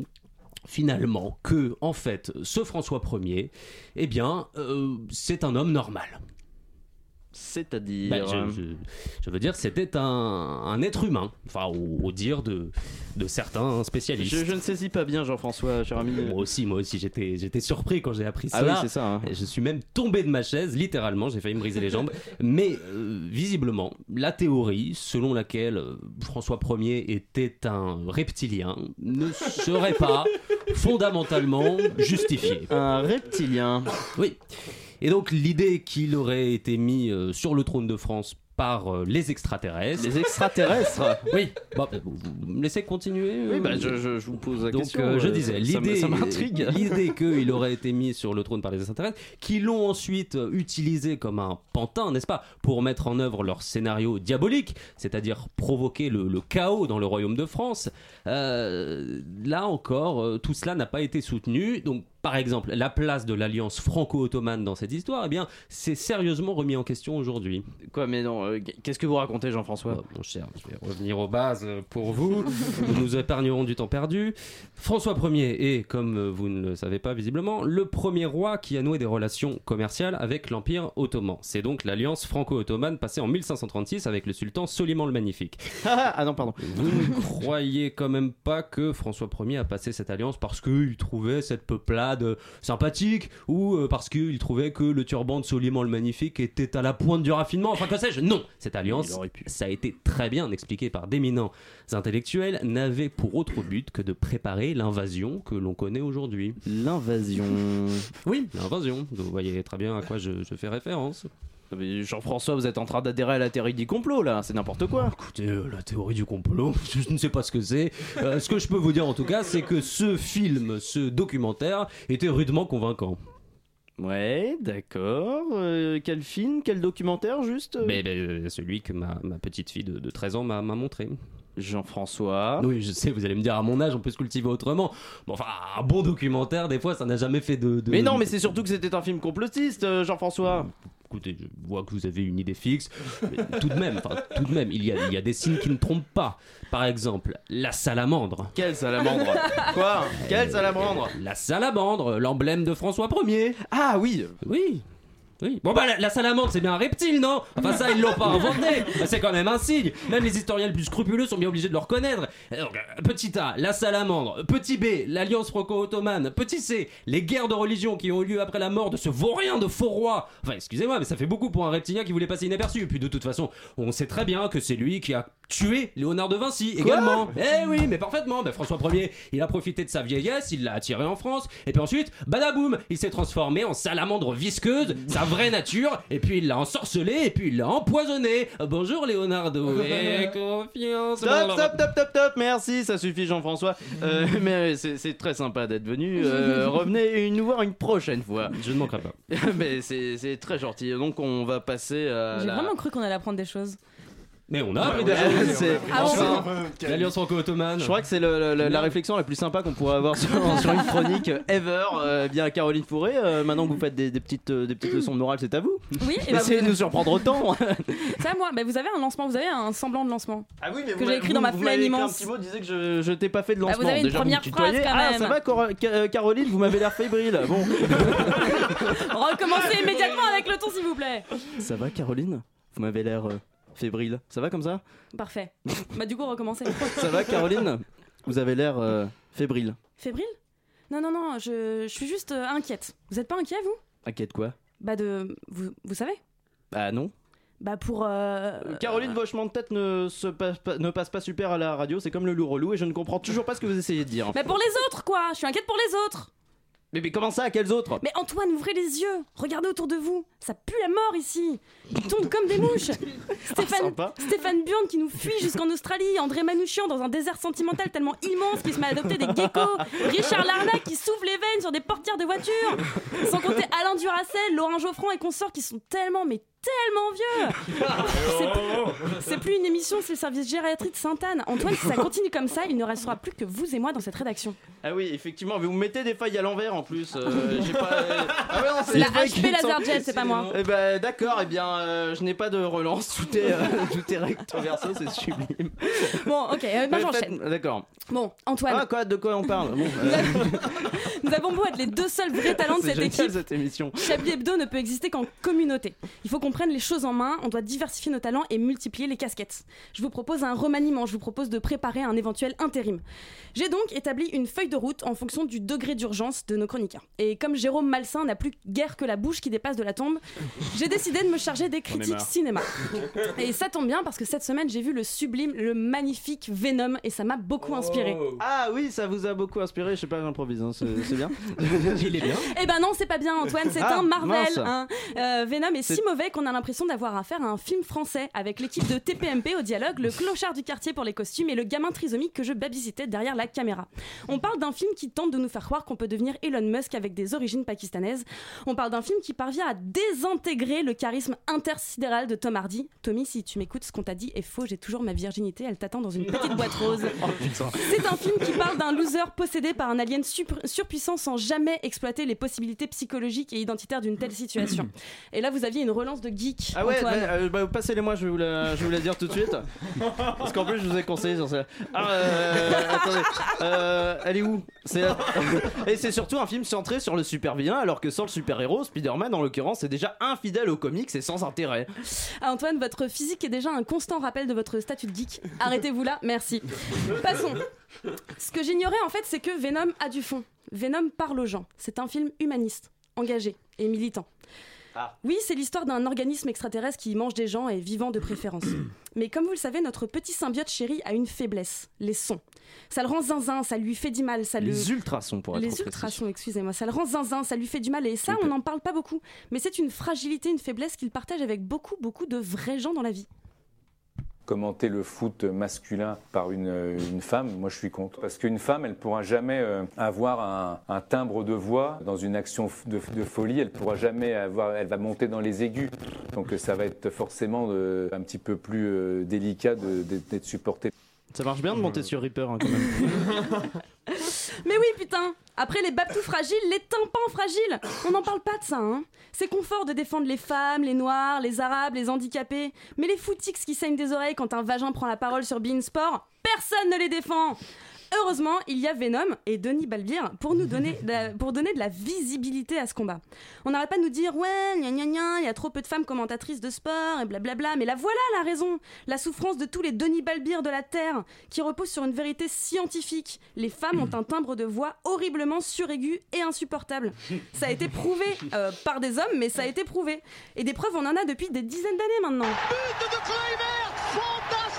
finalement que, en fait, ce François Ier, eh bien, c'est un homme normal. C'est-à-dire. Bah, je, je- je veux dire, c'était un, un être humain, enfin, au, au dire de, de certains spécialistes. Je, je ne saisis pas bien, Jean-François, cher ami. Moi aussi, moi aussi, j'étais, j'étais surpris quand j'ai appris Ah cela. oui, c'est ça, hein. Je suis même tombé de ma chaise, littéralement, j'ai failli me briser les jambes. Mais euh, visiblement, la théorie selon laquelle euh, François Ier était un reptilien ne serait pas *laughs* fondamentalement justifiée. Un reptilien Oui. Et donc l'idée qu'il aurait été mis euh, sur le trône de France par euh, les extraterrestres. Les extraterrestres *laughs* Oui. Euh, vous, me laissez continuer euh, Oui, bah, je, je- je vous pose la donc, question. euh, je disais, l'idée, ça m'intrigue. *laughs* l'idée *laughs* qu'il aurait été mis sur le trône par les extraterrestres, qui l'ont ensuite utilisé comme un pantin, n'est-ce pas, pour mettre en œuvre leur scénario diabolique, c'est-à-dire provoquer le, le chaos dans le royaume de France. Là encore, tout cela n'a pas été soutenu. Donc, par exemple, la place de l'alliance franco-ottomane dans cette histoire, eh bien, c'est sérieusement remis en question aujourd'hui. Quoi, mais non, euh, qu'est-ce que vous racontez, Jean-François? Mon cher, je vais revenir aux bases euh, pour vous. nous nous épargnerons du temps perdu. François Ier est, comme euh, vous ne le savez pas visiblement, le premier roi qui a noué des relations commerciales avec l'Empire ottoman. C'est donc l'alliance franco-ottomane passée en 1536 avec le sultan Soliman le Magnifique. ah non, pardon. Vous ne croyez quand même pas que François Ier a passé cette alliance parce qu'il trouvait cette peuplade sympathique ou euh, parce qu'il trouvait que le turban de Soliman le Magnifique était à la pointe du raffinement Enfin, que sais-je Non Cette alliance, ça a été très bien expliqué par d'éminents intellectuels, n'avait pour autre but que de préparer l'invasion que l'on connaît aujourd'hui. L'invasion. Oui, l'invasion. Vous voyez très bien à quoi je, je fais référence. Jean-François, vous êtes en train d'adhérer à la théorie du complot là, c'est n'importe quoi. Écoutez, euh, la théorie du complot, *laughs* je ne sais pas ce que c'est. Euh, ce que je peux vous dire en tout cas, c'est que ce film, ce documentaire, était rudement convaincant. Ouais, d'accord. Euh, quel film, quel documentaire juste Mais, mais, celui que ma, ma petite fille de, de 13 ans m'a montré. Jean-François. Oui, je sais, vous allez me dire, à mon âge, on peut se cultiver autrement. Bon, enfin, un bon documentaire, des fois, ça n'a jamais fait de. de- Mais non, mais c'est surtout que c'était un film complotiste, Jean-François. Écoutez, je vois que vous avez une idée fixe, mais tout de même, tout de même, il y, a, il y a des signes qui ne trompent pas. Par exemple, la salamandre. Quelle salamandre Quoi Quelle salamandre La salamandre, l'emblème de François Ier. Ah oui Oui. Oui. Bon bah la, la salamandre c'est bien un reptile non? Enfin ça ils l'ont pas *laughs* inventé. Bah, C'est quand même un signe. Même les historiens les plus scrupuleux sont bien obligés de le reconnaître. Donc, euh, Petit A, la salamandre Petit B, l'alliance franco-ottomane. Petit C, les guerres de religion qui ont eu lieu après la mort de ce vaurien de faux roi Enfin excusez-moi mais ça fait beaucoup pour un reptilien qui voulait passer inaperçu. Puis de toute façon on sait très bien que c'est lui qui a tué Léonard de Vinci également Eh oui mais parfaitement Ben, François Ier il a profité de sa vieillesse Il l'a attiré en France Et puis ensuite badaboum Il s'est transformé en salamandre visqueuse Sa vraie nature Et puis il l'a ensorcelé Et puis il l'a empoisonné Bonjour Leonardo *laughs* Et confiance Stop, stop, stop, stop, stop, merci, ça suffit Jean-François. Euh, *laughs* mais c'est très sympa d'être venu. Euh, revenez nous voir une prochaine fois. Je ne manquerai pas. *laughs* mais c'est c'est très gentil. Donc on va passer à. J'ai la- vraiment cru qu'on allait apprendre des choses. Mais on a appris Ouais, des choses. Ah enfin, L'alliance franco-ottomane Je crois que c'est le- le- la, la réflexion la plus sympa qu'on pourrait avoir sur, *laughs* sur une chronique euh, ever. Euh, bien Caroline Fourré, euh, maintenant que vous faites des, des petites, euh, des petites leçons de morale, c'est à vous. Oui, *laughs* et bah, Essayez de nous surprendre autant. *laughs* c'est à moi. Bah, vous avez un lancement, vous avez un semblant de lancement. Ah oui, mais que j'ai écrit dans ma vous flemme m'avez écrit immense. un petit mot disait que je, je t'ai pas fait de Bah, lancement. vous avez une Déjà, première me tutoyez. phrase, quand Ah, même. ça va, Cor- Ca- euh, Caroline, vous m'avez l'air fébrile. Bon. Recommencez immédiatement avec le ton, s'il vous plaît. ça va, Caroline? Vous m'avez l'air euh, fébrile. Ça va comme ça? Parfait. Bah, du coup, recommencez. *laughs* Ça va, Caroline? Vous avez l'air euh, fébrile. Fébrile? Non, non, non, je, je suis juste euh, inquiète. Vous êtes pas inquiet, vous? Inquiète quoi? Bah, de. Vous, vous savez Bah non. Bah, pour. euh, Caroline, vos chemins de tête ne, se passe pas, ne passent pas super à la radio, c'est comme le loup relou et je ne comprends toujours pas ce que vous essayez de dire. Mais pour les autres, quoi Je suis inquiète pour les autres Mais, mais comment ça, à quels autres Mais Antoine, ouvrez les yeux. Regardez autour de vous. Ça pue la mort ici. Ils tombent comme des mouches. *laughs* Stéphane, sympa. Stéphane Burn qui nous fuit jusqu'en Australie. André Manouchian dans un désert sentimental tellement immense qu'il se met à adopter des geckos. Richard Larnac qui souffle les veines sur des portières de voitures Sans compter Alain Duracel, Laurent Geoffrand et consorts qui sont tellement, mais tellement vieux C'est- plus une émission, c'est le service gériatrie de Sainte-Anne. Antoine, si ça continue comme ça, il ne restera plus que vous et moi dans cette rédaction. Ah oui, effectivement, vous me mettez des feuilles à l'envers en plus. euh, *laughs* j'ai pas. Ah ouais, non, C'est la HP qui laser sont- jet, c'est pas moi. Eh ben d'accord, eh bien euh, je n'ai pas de relance, tout est, euh, *laughs* tout est recto verso, c'est sublime. Bon, ok, euh, ben Mais j'enchaîne. D'accord. Bon, Antoine, Ah quoi, de quoi on parle Bon, *laughs* euh, nous avons beau être les deux seuls vrais talents de cette génial équipe. cette émission. Chablis Hebdo ne peut exister qu'en communauté. Il faut qu'on prenne les choses en main, on doit diversifier nos talents et multiplier les casquettes. Je vous propose un remaniement, je vous propose de préparer un éventuel intérim. J'ai donc établi une feuille de route en fonction du degré d'urgence de nos chroniqueurs. Et comme Jérôme Malsain n'a plus guère que la bouche qui dépasse de la tombe, *laughs* j'ai décidé de me charger des critiques cinéma. *laughs* Et ça tombe bien parce que cette semaine j'ai vu le sublime, le magnifique Venom et ça m'a beaucoup inspiré. Ah oui, ça vous a beaucoup inspiré, je sais pas, j'improvise, hein, c'est bien. *laughs* Il est bien. Eh ben non, c'est pas bien Antoine, c'est Ah, un Marvel. hein. Euh, Venom est, si C'est- mauvais qu'on a l'impression d'avoir affaire à un film français avec l'équipe de TPMP au dialogue, le clochard du quartier pour les costumes et le gamin trisomique que je babysitais derrière la caméra. On parle d'un film qui tente de nous faire croire qu'on peut devenir Elon Musk avec des origines pakistanaises. On parle d'un film qui parvient à désintégrer le charisme intersidéral de Tom Hardy. Tommy, si tu m'écoutes, ce qu'on t'a dit est faux, j'ai toujours ma virginité, elle t'attend dans une petite boîte rose. *laughs* C'est un film qui parle d'un loser possédé par un alien surpuissant sans jamais exploiter les possibilités psychologiques et identitaires d'une telle situation. Et là, vous aviez une relance de geek. Ah ouais, bah, euh, bah, passez-les-moi, je vais vous la, je vais vous la dire tout de suite. *laughs* Parce qu'en plus, je vous ai conseillé sur ça. Ah, euh, attendez, euh, elle est où? C'est *laughs* Et c'est surtout un film centré sur le super vilain, alors que sans le super héros, Spider-Man en l'occurrence, c'est déjà infidèle aux comics et sans intérêt. Ah, Antoine, votre physique est déjà un constant rappel de votre statut de geek. Arrêtez-vous là, merci. Passons. Ce que j'ignorais en fait, c'est que Venom a du fond. Venom parle aux gens. C'est un film humaniste, engagé et militant. Ah. Oui, c'est l'histoire d'un organisme extraterrestre qui mange des gens et vivant de préférence. *clears throat* Mais comme vous le savez, notre petit symbiote chéri a une faiblesse, les sons. Ça le rend zinzin, ça lui fait du mal, ça le... Les ultrasons, pour être Les ultrasons, excusez-moi, ça le rend zinzin, ça lui fait du mal et ça, on n'en parle pas beaucoup. Mais c'est une fragilité, une faiblesse qu'il partage avec beaucoup, beaucoup de vrais gens dans la vie. Commenter le foot masculin par une, une femme, moi je suis contre. Parce qu'une femme, elle pourra jamais euh, avoir un, un timbre de voix dans une action de, de folie, elle pourra jamais avoir, elle va monter dans les aigus. Donc ça va être forcément euh, un petit peu plus euh, délicat de- de- d'être supporté. Ça marche bien de monter sur Reaper hein, quand même. *laughs* Mais oui, putain. Après les babtous fragiles, les tympans fragiles. On n'en parle pas de ça, hein. C'est confort de défendre les femmes, les noirs, les arabes, les handicapés. Mais les footix qui saignent des oreilles quand un vagin prend la parole sur Bein Sport, personne ne les défend Heureusement, il y a Venom et Denis Balbir pour nous donner de la, pour donner de la visibilité à ce combat. On n'arrête pas de nous dire ouais, gna gna gna, il y a trop peu de femmes commentatrices de sport et blablabla, mais la voilà la raison. La souffrance de tous les Denis Balbir de la Terre qui repose sur une vérité scientifique. Les femmes ont un timbre de voix horriblement suraigu et insupportable. Ça a été prouvé euh, par des hommes, mais ça a été prouvé. Et des preuves, on en a depuis des dizaines d'années maintenant. Thuram,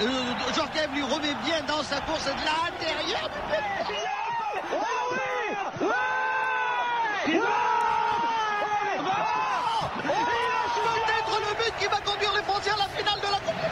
euh, Jorgem lui remet bien dans sa course de l'intérieur. Peut-être le but qui va conduire les Français à la finale de la Coupe du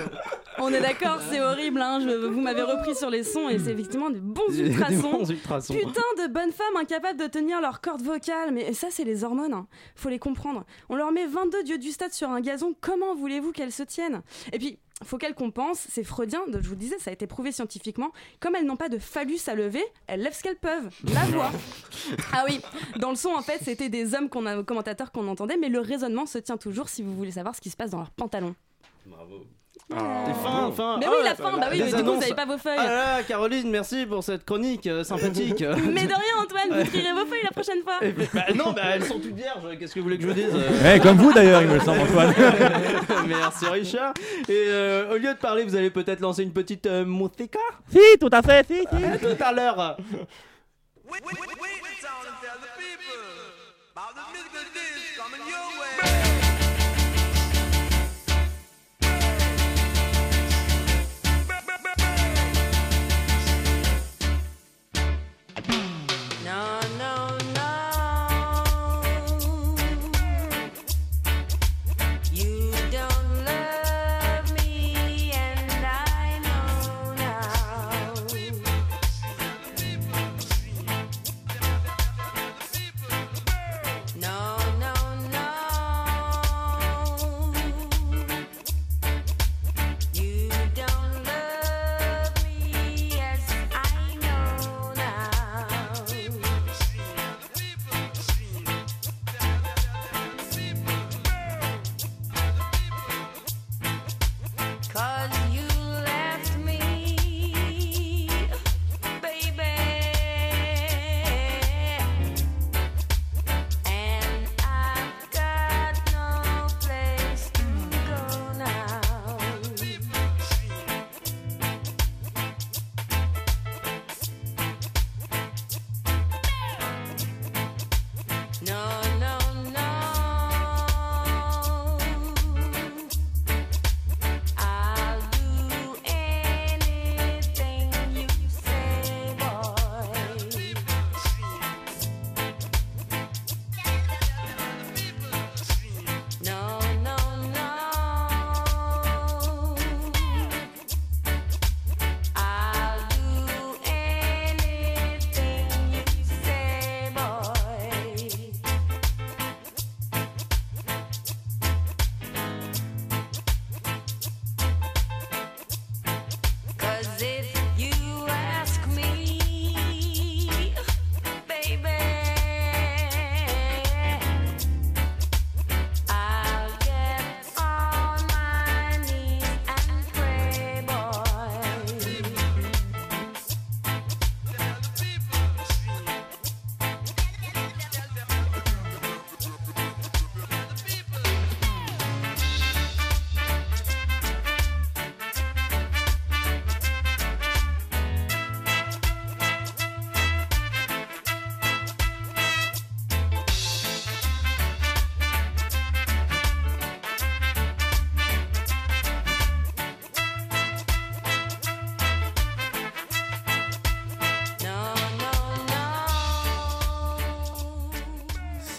Monde. *laughs* On est d'accord, c'est horrible. Hein. je- vous m'avez repris sur les sons et c'est effectivement des bons *laughs* Des ultrasons. bons ultrasons. Putain de bonnes femmes incapables de tenir leur corde vocale. Mais ça, c'est les hormones. hein. Faut les comprendre. On leur met 22 dieux du stade sur un gazon. Comment voulez-vous qu'elles se tiennent? Et puis. Faut qu'elles compensent, c'est freudien, de- je vous le disais, ça a été prouvé scientifiquement. Comme elles n'ont pas de phallus à lever, elles lèvent ce qu'elles peuvent, la *laughs* voix. Ah oui, dans le son en fait, c'était des hommes qu'on a, commentateurs qu'on entendait, mais le raisonnement se tient toujours si vous voulez savoir ce qui se passe dans leurs pantalons. Bravo. Et fin, fin. Mais oui, la fin, bah oui, du coup, vous annonces. avez pas vos feuilles. Ah là là, Caroline, merci pour cette chronique euh, sympathique. *laughs* Mais de rien, Antoine, vous écrirez vos feuilles la prochaine fois. Et puis, bah, non, bah, elles sont toutes vierges. Qu'est-ce que vous voulez que je vous dise Eh, comme vous, d'ailleurs, il me semble, Antoine. *laughs* Merci Richard. Et euh, au lieu de parler, vous allez peut-être lancer une petite euh, musica Si, tout à fait, si, si. À tout à l'heure.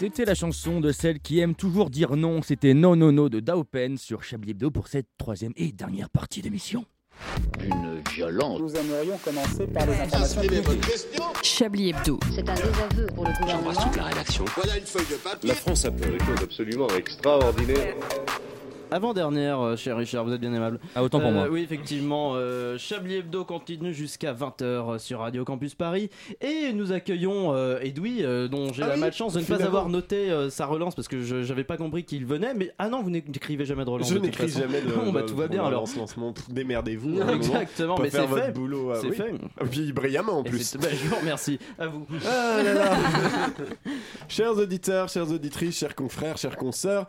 C'était la chanson de celle qui aime toujours dire non. C'était Non Non Non de Daopen sur Chablis Hebdo pour cette troisième et dernière partie d'émission. Une violence. Nous aimerions commencer par les informations Chablis Hebdo. C'est un désaveu pour le gouvernement. la rédaction. Voilà une feuille de papier. La France a fait des choses absolument extraordinaires. Avant-dernière, euh, cher Richard, vous êtes bien aimable. Ah, autant pour Euh, moi. Oui, effectivement, euh, Chablis Hebdo continue jusqu'à 20h sur Radio Campus Paris. Et nous accueillons euh, Edoui, euh, dont j'ai Ah la oui, malchance de ne pas avoir noté euh, sa relance parce que je j'avais pas compris qu'il venait. Mais ah non, vous n'écrivez jamais de relance. Je n'écris jamais de. *laughs* Bon, bah tout va bien alors. lance lancement. Démerdez-vous. Exactement, mais c'est fait. boulot. ah C'est oui. fait. Et puis brillamment en plus. bah, je vous remercie. À vous. *laughs* Ah là là. *laughs* chers auditeurs, chères auditrices, chers confrères, chers consoeurs.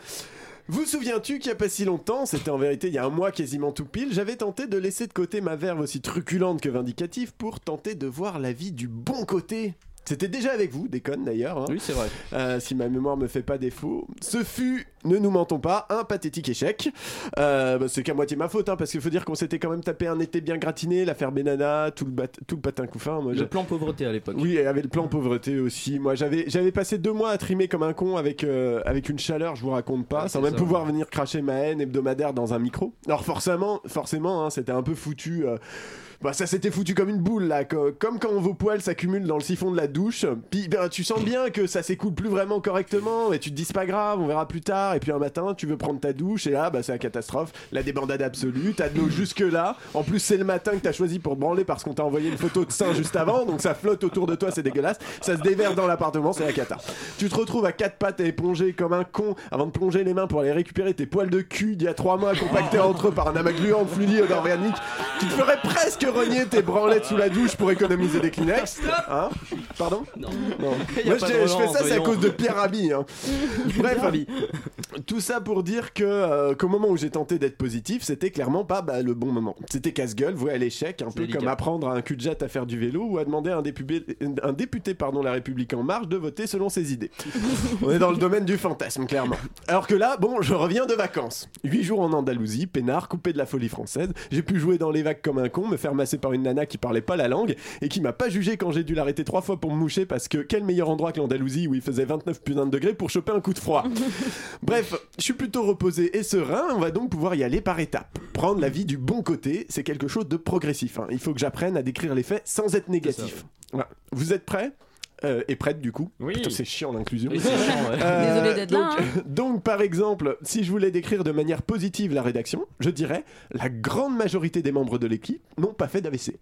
Vous souviens-tu qu'il n'y a pas si longtemps, c'était en vérité il y a un mois quasiment tout pile, j'avais tenté de laisser de côté ma verve aussi truculente que vindicative pour tenter de voir la vie du bon côté. C'était déjà avec vous, déconne d'ailleurs. hein. Oui, c'est vrai. Euh, si ma mémoire me fait pas défaut. Ce fut, ne nous mentons pas, un pathétique échec. Euh, bah, c'est qu'à moitié ma faute, hein, parce qu'il faut dire qu'on s'était quand même tapé un été bien gratiné, l'affaire Benana, tout le, bat- tout le patin couffin. Moi, Le plan pauvreté à l'époque. oui, et avait le plan pauvreté aussi. Moi, j'avais j'avais passé deux mois à trimer comme un con avec euh, avec une chaleur, je vous raconte pas, Ouais, sans même ça. pouvoir venir cracher ma haine hebdomadaire dans un micro. Alors forcément, forcément, hein, c'était un peu foutu. Bah ça s'était foutu comme une boule là, co- comme quand vos poils s'accumulent dans le siphon de la douche. Puis ben, tu sens bien que ça s'écoule plus vraiment correctement et tu te dis c'est pas grave, on verra plus tard. Et puis un matin tu veux prendre ta douche et là bah c'est la catastrophe, la débandade absolue. T'as de l'eau jusque là. En plus c'est le matin que t'as choisi pour branler parce qu'on t'a envoyé une photo de sein juste avant, donc ça flotte autour de toi, c'est dégueulasse. Ça se déverse dans l'appartement, c'est la cata. Tu te retrouves à quatre pattes à éponger comme un con avant de plonger les mains pour aller récupérer tes poils de cul d'il y a trois mois compactés entre eux par un amas gluant de fluide organique qui te ferait presque renier tes branlettes sous la douche pour économiser des Kleenex. Hein Pardon Non. *laughs* Moi je, fais ça, c'est à cause de Pierre Rabhi. Hein. *laughs* Bref, Rabhi. tout ça pour dire que euh, qu'au moment où j'ai tenté d'être positif, c'était clairement pas bah, le bon moment. C'était casse-gueule, voué à l'échec, un peu délicat. comme apprendre à un cul de jatte à faire du vélo ou à demander à un député, un député pardon, La République En Marche de voter selon ses idées. *laughs* On est dans le domaine du fantasme, clairement. Alors que là, bon, je reviens de vacances. Huit jours en Andalousie, peinard, coupé de la folie française. J'ai pu jouer dans les vagues comme un con, me faire masser par une nana qui parlait pas la langue et qui m'a pas jugé quand j'ai dû l'arrêter trois fois pour me moucher parce que quel meilleur endroit que l'Andalousie où il faisait 29 putains de degrés pour choper un coup de froid. *laughs* Bref, je suis plutôt reposé et serein, on va donc pouvoir y aller par étapes. Prendre la vie du bon côté, c'est quelque chose de progressif. hein. Il faut que j'apprenne à décrire les faits sans être négatif. Voilà. Vous êtes prêts? Euh, et prête du coup. Oui. C'est chiant l'inclusion. Oui, c'est chiant, ouais. *laughs* Euh, Désolé d'être donc, là, hein. *laughs* donc, par exemple, si je voulais décrire de manière positive la rédaction, je dirais la grande majorité des membres de l'équipe n'ont pas fait d'AVC.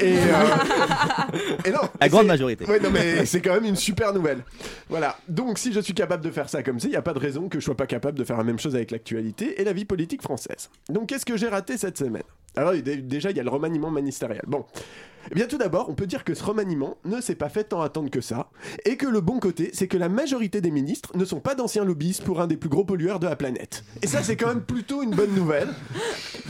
Et, euh, *laughs* et non, La grande majorité. Ouais, non, mais c'est quand même une super nouvelle. Voilà. Donc, si je suis capable de faire ça comme ça, il n'y a pas de raison que je sois pas capable de faire la même chose avec l'actualité et la vie politique française. Donc, qu'est-ce que j'ai raté cette semaine? Alors, dé- déjà, il y a le remaniement ministériel. Bon. Eh bien, tout d'abord, on peut dire que ce remaniement ne s'est pas fait tant attendre que ça, et que le bon côté, c'est que la majorité des ministres ne sont pas d'anciens lobbyistes pour un des plus gros pollueurs de la planète. Et ça, c'est quand même plutôt une bonne nouvelle.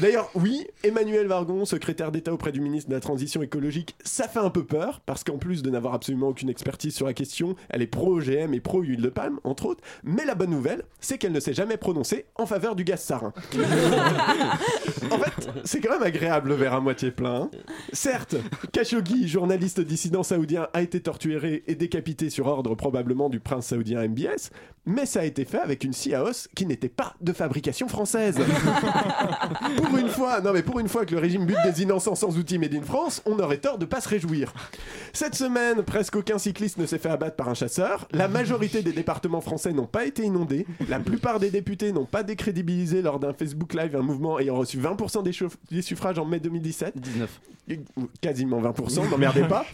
D'ailleurs, oui, Emmanuel Vargon, secrétaire d'État auprès du ministre de la Transition écologique, ça fait un peu peur, parce qu'en plus de n'avoir absolument aucune expertise sur la question, elle est pro-OGM et pro-huile de palme, entre autres. Mais la bonne nouvelle, c'est qu'elle ne s'est jamais prononcée en faveur du gaz sarin. *laughs* en fait, c'est quand même agréable le verre à moitié plein. hein. Certes, Khashoggi, journaliste dissident saoudien, a été torturé et décapité sur ordre probablement du prince saoudien MBS, mais ça a été fait avec une scie à os qui n'était pas de fabrication française. *laughs* pour une fois, non mais pour une fois que le régime bute des innocents sans outils made in France, on aurait tort de pas se réjouir. Cette semaine, presque aucun cycliste ne s'est fait abattre par un chasseur. La majorité des départements français n'ont pas été inondés. La plupart des députés n'ont pas décrédibilisé lors d'un Facebook Live un mouvement ayant reçu 20% des, des suffrages en mai 2017. 19. Quasiment 20%, *laughs* n'emmerdez pas.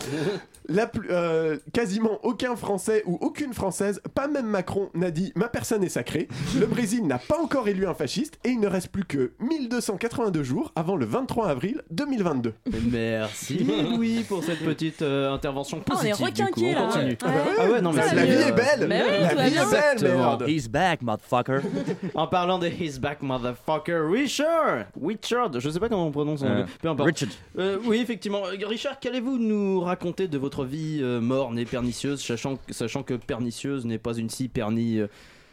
La plus- euh, quasiment aucun Français ou aucune Française, pas même Macron, n'a dit ma personne est sacrée. Le Brésil n'a pas encore élu un fasciste et il ne reste plus que 1282 jours avant le 23 avril 2022. Merci Louis pour cette petite euh, intervention Ah, on est positive. requinqués, là. continue. Ouais. Ah ouais, non mais Ça, c'est, La vie euh, est belle Mais oui, La tout va vie bien. est belle, Exactement. merde He's back, motherfucker. *laughs* En parlant de His Back Motherfucker, Richard Richard, je sais pas comment on prononce son nom, Euh, peu importe. Richard. Euh, oui, effectivement. Richard, qu'allez-vous nous raconter de votre vie euh, morne et pernicieuse, sachant, sachant que pernicieuse n'est pas une si pernie euh,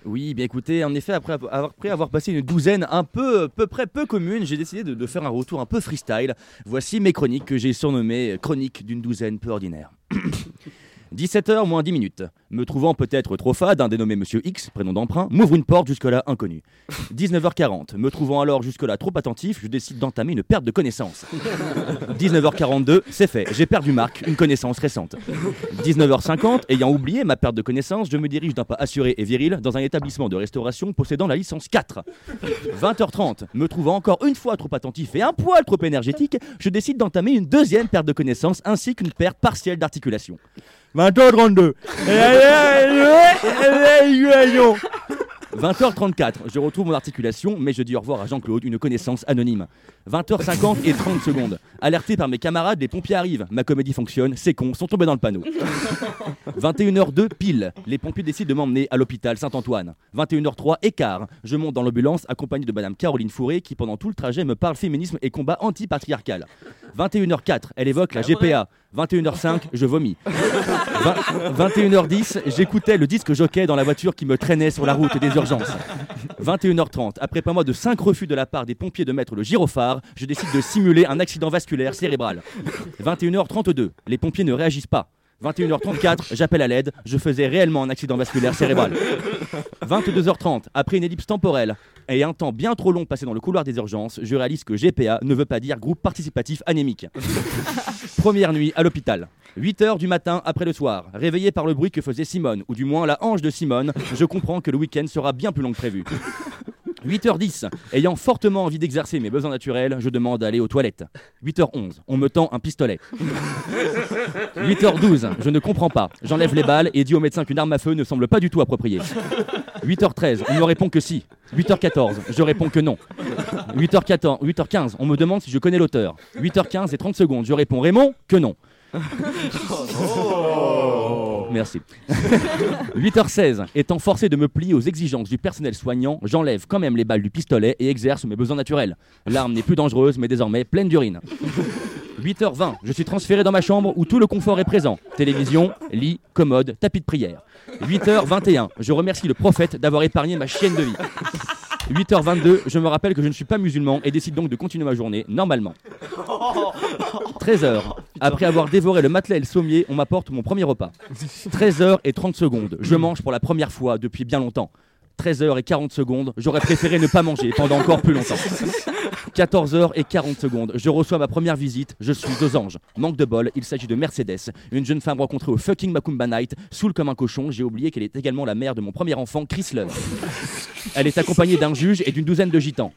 Oui, bien écoutez, en effet, après avoir, après avoir passé une douzaine un peu, peu près peu commune, j'ai décidé de, de faire un retour un peu freestyle. Voici mes chroniques que j'ai surnommées Chroniques d'une douzaine peu ordinaire. *coughs* *coughs* *coughs* 17h moins 10 minutes. Me trouvant peut-être trop fade, un dénommé Monsieur X, prénom d'emprunt, m'ouvre une porte jusque-là inconnue. 19h40. Me trouvant alors jusque-là trop attentif, je décide d'entamer une perte de connaissance. 19h42, c'est fait. J'ai perdu Marc, une connaissance récente. 19h50, ayant oublié ma perte de connaissance, je me dirige d'un pas assuré et viril dans un établissement de restauration possédant la licence 4. 20h30, me trouvant encore une fois trop attentif et un poil trop énergétique, je décide d'entamer une deuxième perte de connaissance ainsi qu'une perte partielle d'articulation. 20h32. 20h34, je retrouve mon articulation, mais je dis au revoir à Jean-Claude, une connaissance anonyme. 20h50 et 30 secondes. Alerté par mes camarades, les pompiers arrivent. Ma comédie fonctionne, ces cons sont tombés dans le panneau. 21h02 pile, les pompiers décident de m'emmener à l'hôpital Saint-Antoine. 21h03 écart, je monte dans l'ambulance accompagné de madame Caroline Fourré qui pendant tout le trajet me parle féminisme et combat anti-patriarcal. 21h04, elle évoque la GPA. 21h05, je vomis. 20 21h10, j'écoutais le disque jockey dans la voiture qui me traînait sur la route des urgences. 21h30, après pas moins de 5 refus de la part des pompiers de mettre le gyrophare, je décide de simuler un accident vasculaire cérébral. 21h32, les pompiers ne réagissent pas. 21h34, j'appelle à l'aide, je faisais réellement un accident vasculaire cérébral. 22h30, après une ellipse temporelle et un temps bien trop long passé dans le couloir des urgences, je réalise que GPA ne veut pas dire groupe participatif anémique. Première nuit à l'hôpital. 8h du matin après le soir, réveillé par le bruit que faisait Simone, ou du moins la hanche de Simone, je comprends que le week-end sera bien plus long que prévu. 8h10, ayant fortement envie d'exercer mes besoins naturels, je demande d'aller aux toilettes. 8h11, on me tend un pistolet. 8h12, je ne comprends pas. J'enlève les balles et dis au médecin qu'une arme à feu ne semble pas du tout appropriée. 8h13, on me répond que si. 8h14, je réponds que non. 8h14, 8h15, on me demande si je connais l'auteur. 8h15 et 30 secondes, je réponds Raymond que non. Merci. *laughs* 8h16, étant forcé de me plier aux exigences du personnel soignant, j'enlève quand même les balles du pistolet et exerce mes besoins naturels. L'arme n'est plus dangereuse, mais désormais pleine d'urine. 8h20, je suis transféré dans ma chambre où tout le confort est présent. Télévision, lit, commode, tapis de prière. 8h21, je remercie le prophète d'avoir épargné ma chienne de vie. 8h22, je me rappelle que je ne suis pas musulman et décide donc de continuer ma journée normalement. 13h, après avoir dévoré le matelas et le sommier, on m'apporte mon premier repas. 13h et 30 secondes, je mange pour la première fois depuis bien longtemps. 13h et 40 secondes, j'aurais préféré ne pas manger pendant encore plus longtemps. 14h et 40 secondes, je reçois ma première visite, je suis aux anges. Manque de bol, il s'agit de Mercedes, une jeune femme rencontrée au fucking Macumba Night, saoule comme un cochon, j'ai oublié qu'elle est également la mère de mon premier enfant, Chris Love. Elle est accompagnée d'un juge et d'une douzaine de gitans.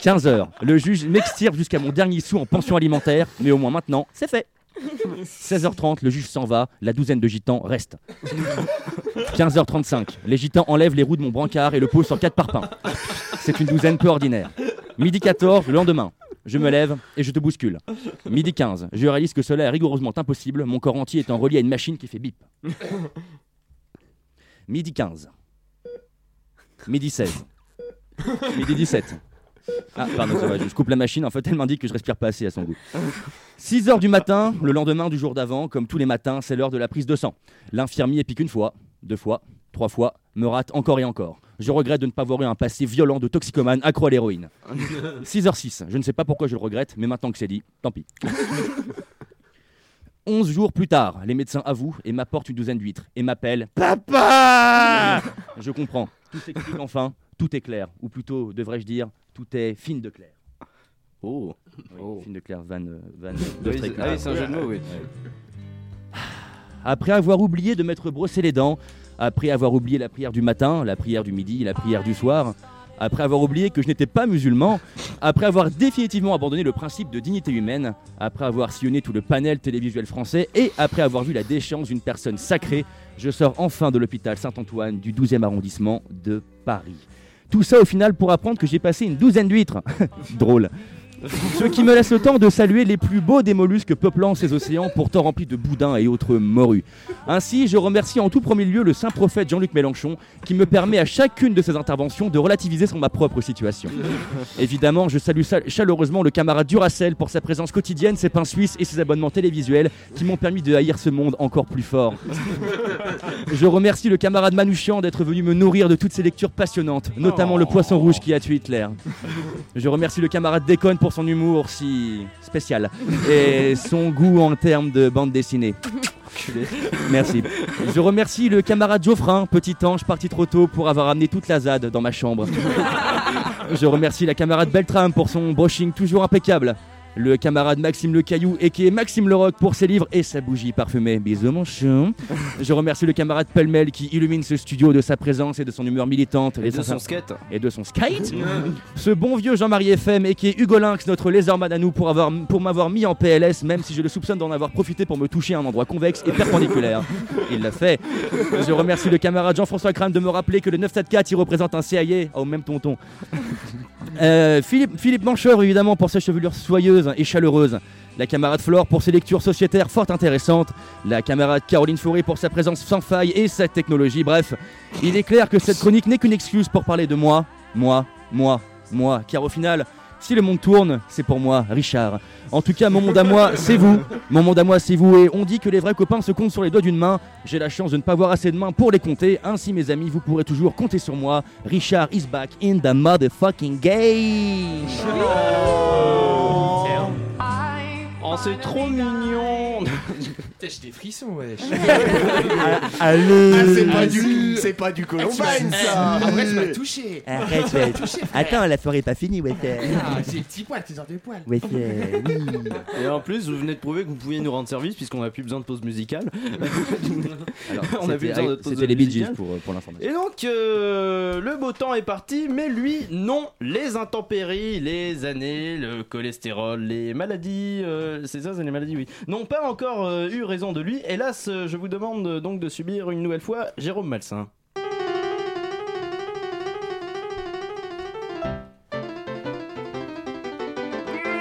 15h, le juge m'extirpe jusqu'à mon dernier sou en pension alimentaire, mais au moins maintenant, c'est fait. 16h30, le juge s'en va, la douzaine de gitans reste. 15h35, les gitans enlèvent les roues de mon brancard et le posent sur quatre parpaings. C'est une douzaine peu ordinaire. Midi 14, le lendemain. Je me lève et je te bouscule. Midi 15, je réalise que cela est rigoureusement impossible, mon corps entier étant relié à une machine qui fait bip. Midi 15. Midi 16. Midi 17. Ah, pardon, va, je coupe la machine. En fait, elle m'indique que je respire pas assez à son goût. 6 heures du matin, le lendemain du jour d'avant, comme tous les matins, c'est l'heure de la prise de sang. L'infirmier pique une fois, deux fois, trois fois, me rate encore et encore. Je regrette de ne pas avoir eu un passé violent de toxicomane accro à l'héroïne. 6h06, je ne sais pas pourquoi je le regrette, mais maintenant que c'est dit, tant pis. 11 jours plus tard, les médecins avouent et m'apportent une douzaine d'huîtres et m'appellent Papa Je comprends. Tout s'explique enfin, tout est clair. Ou plutôt, devrais-je dire, tout est fine de clair. Oh, oui, Fine de clair, van, euh, van de Oui, ah oui, c'est un jeu de mots, oui. Après avoir oublié de m'être brossé les dents, après avoir oublié la prière du matin, la prière du midi, la prière du soir, après avoir oublié que je n'étais pas musulman, après avoir définitivement abandonné le principe de dignité humaine, après avoir sillonné tout le panel télévisuel français et après avoir vu la déchéance d'une personne sacrée, je sors enfin de l'hôpital Saint-Antoine du 12e arrondissement de Paris. Tout ça au final pour apprendre que j'ai passé une douzaine d'huîtres. *laughs* Drôle. Ce qui me laisse le temps de saluer les plus beaux des mollusques peuplant ces océans pourtant remplis de boudins et autres morues. Ainsi, je remercie en tout premier lieu le saint prophète Jean-Luc Mélenchon qui me permet à chacune de ses interventions de relativiser sur ma propre situation. Évidemment, je salue sa- chaleureusement le camarade Duracell pour sa présence quotidienne, ses pains suisses et ses abonnements télévisuels qui m'ont permis de haïr ce monde encore plus fort. Je remercie le camarade Manouchian d'être venu me nourrir de toutes ces lectures passionnantes, notamment le poisson rouge qui a tué Hitler. Je remercie le camarade Déconne pour son humour si spécial et son goût en termes de bande dessinée. Merci. Je remercie le camarade Geoffrin, petit ange parti trop tôt pour avoir amené toute la ZAD dans ma chambre. Je remercie la camarade Beltram pour son brushing toujours impeccable. Le camarade Maxime Le Caillou et qui est Maxime Le Rock pour ses livres et sa bougie parfumée. Bisous mon chien. Je remercie le camarade Pelmel qui illumine ce studio de sa présence et de son humeur militante. Et de son skate. Et de son skate. ce bon vieux Jean-Marie FM et qui est Hugo Lynx, notre lézardman à nous pour, avoir, pour m'avoir mis en PLS, même si je le soupçonne d'en avoir profité pour me toucher à un endroit convexe et perpendiculaire. Il l'a fait. Je remercie le camarade Jean-François Crane de me rappeler que le 974 il représente un CIA. Oh, même tonton. Euh, Philippe, Mancheur, évidemment, pour sa chevelure soyeuse et chaleureuse. La camarade Flore pour ses lectures sociétaires fort intéressantes. La camarade Caroline Fauré pour sa présence sans faille et sa technologie. Bref, il est clair que cette chronique n'est qu'une excuse pour parler de moi, moi, moi, moi. Car au final, si le monde tourne, c'est pour moi, Richard. En tout cas, mon monde à moi, c'est vous. Mon monde à moi, c'est vous. Et on dit que les vrais copains se comptent sur les doigts d'une main. J'ai la chance de ne pas avoir assez de mains pour les compter. Ainsi, mes amis, vous pourrez toujours compter sur moi. Richard is back in the motherfucking game. Oh, c'est trop mignon *laughs* Putain, j'ai des frissons, wesh. Allez. *laughs* Ah, c'est pas du, c'est pas du Columbine ça. Après, tu m'as touché. Arrête, ouais. touché. Attends, la soirée est pas finie, ouais. Ah, j'ai des petits poils, tes heures de poils. Ouais, euh, oui. Et en plus, vous venez de prouver que vous pouviez nous rendre service puisqu'on n'a plus besoin de pause musicale. *laughs* on a plus besoin de pause C'était les Bee Gees musicale. pour, pour l'information. Et donc, euh, le beau temps est parti, mais lui, non. Les intempéries, les années, le cholestérol, les maladies, euh, c'est ça, c'est les maladies, oui, n'ont pas encore euh, eu raison de lui. Hélas, je vous demande donc de subir une nouvelle fois Jérôme Malsain.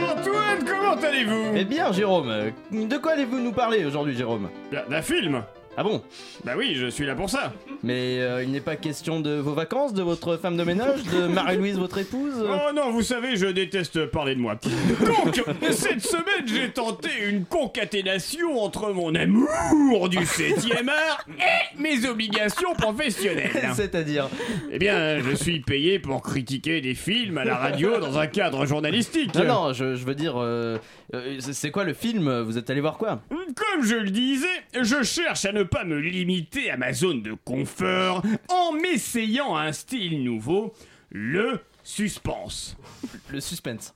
Antoine, comment allez-vous? Eh bien, Jérôme, de quoi allez-vous nous parler aujourd'hui, Jérôme? D'un film Ah bon Bah oui, je suis là pour ça. Mais euh, il n'est pas question de vos vacances, de votre femme de ménage, de Marie-Louise, votre épouse Oh non, vous savez, je déteste parler de moi. Donc, cette semaine, j'ai tenté une concaténation entre mon amour du 7ème art et mes obligations professionnelles. C'est-à-dire Eh bien, je suis payé pour critiquer des films à la radio dans un cadre journalistique. Non, non, je, je veux dire, euh, euh, c'est c'est quoi le film? Vous êtes allé voir quoi? Comme je le disais, je cherche à ne pas me limiter à ma zone de confort en m'essayant à un style nouveau, le suspense. Le suspense.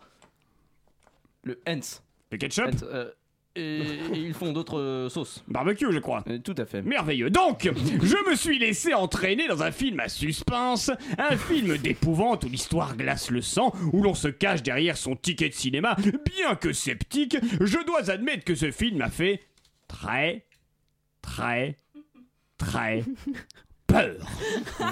Le Hens. Le ketchup Hens, euh, et, et ils font d'autres euh, sauces. Barbecue, je crois. Euh, tout à fait. Merveilleux. Donc, je me suis laissé entraîner dans un film à suspense, un film d'épouvante où l'histoire glace le sang, où l'on se cache derrière son ticket de cinéma. Bien que sceptique, je dois admettre que ce film m'a fait très, très, très peur.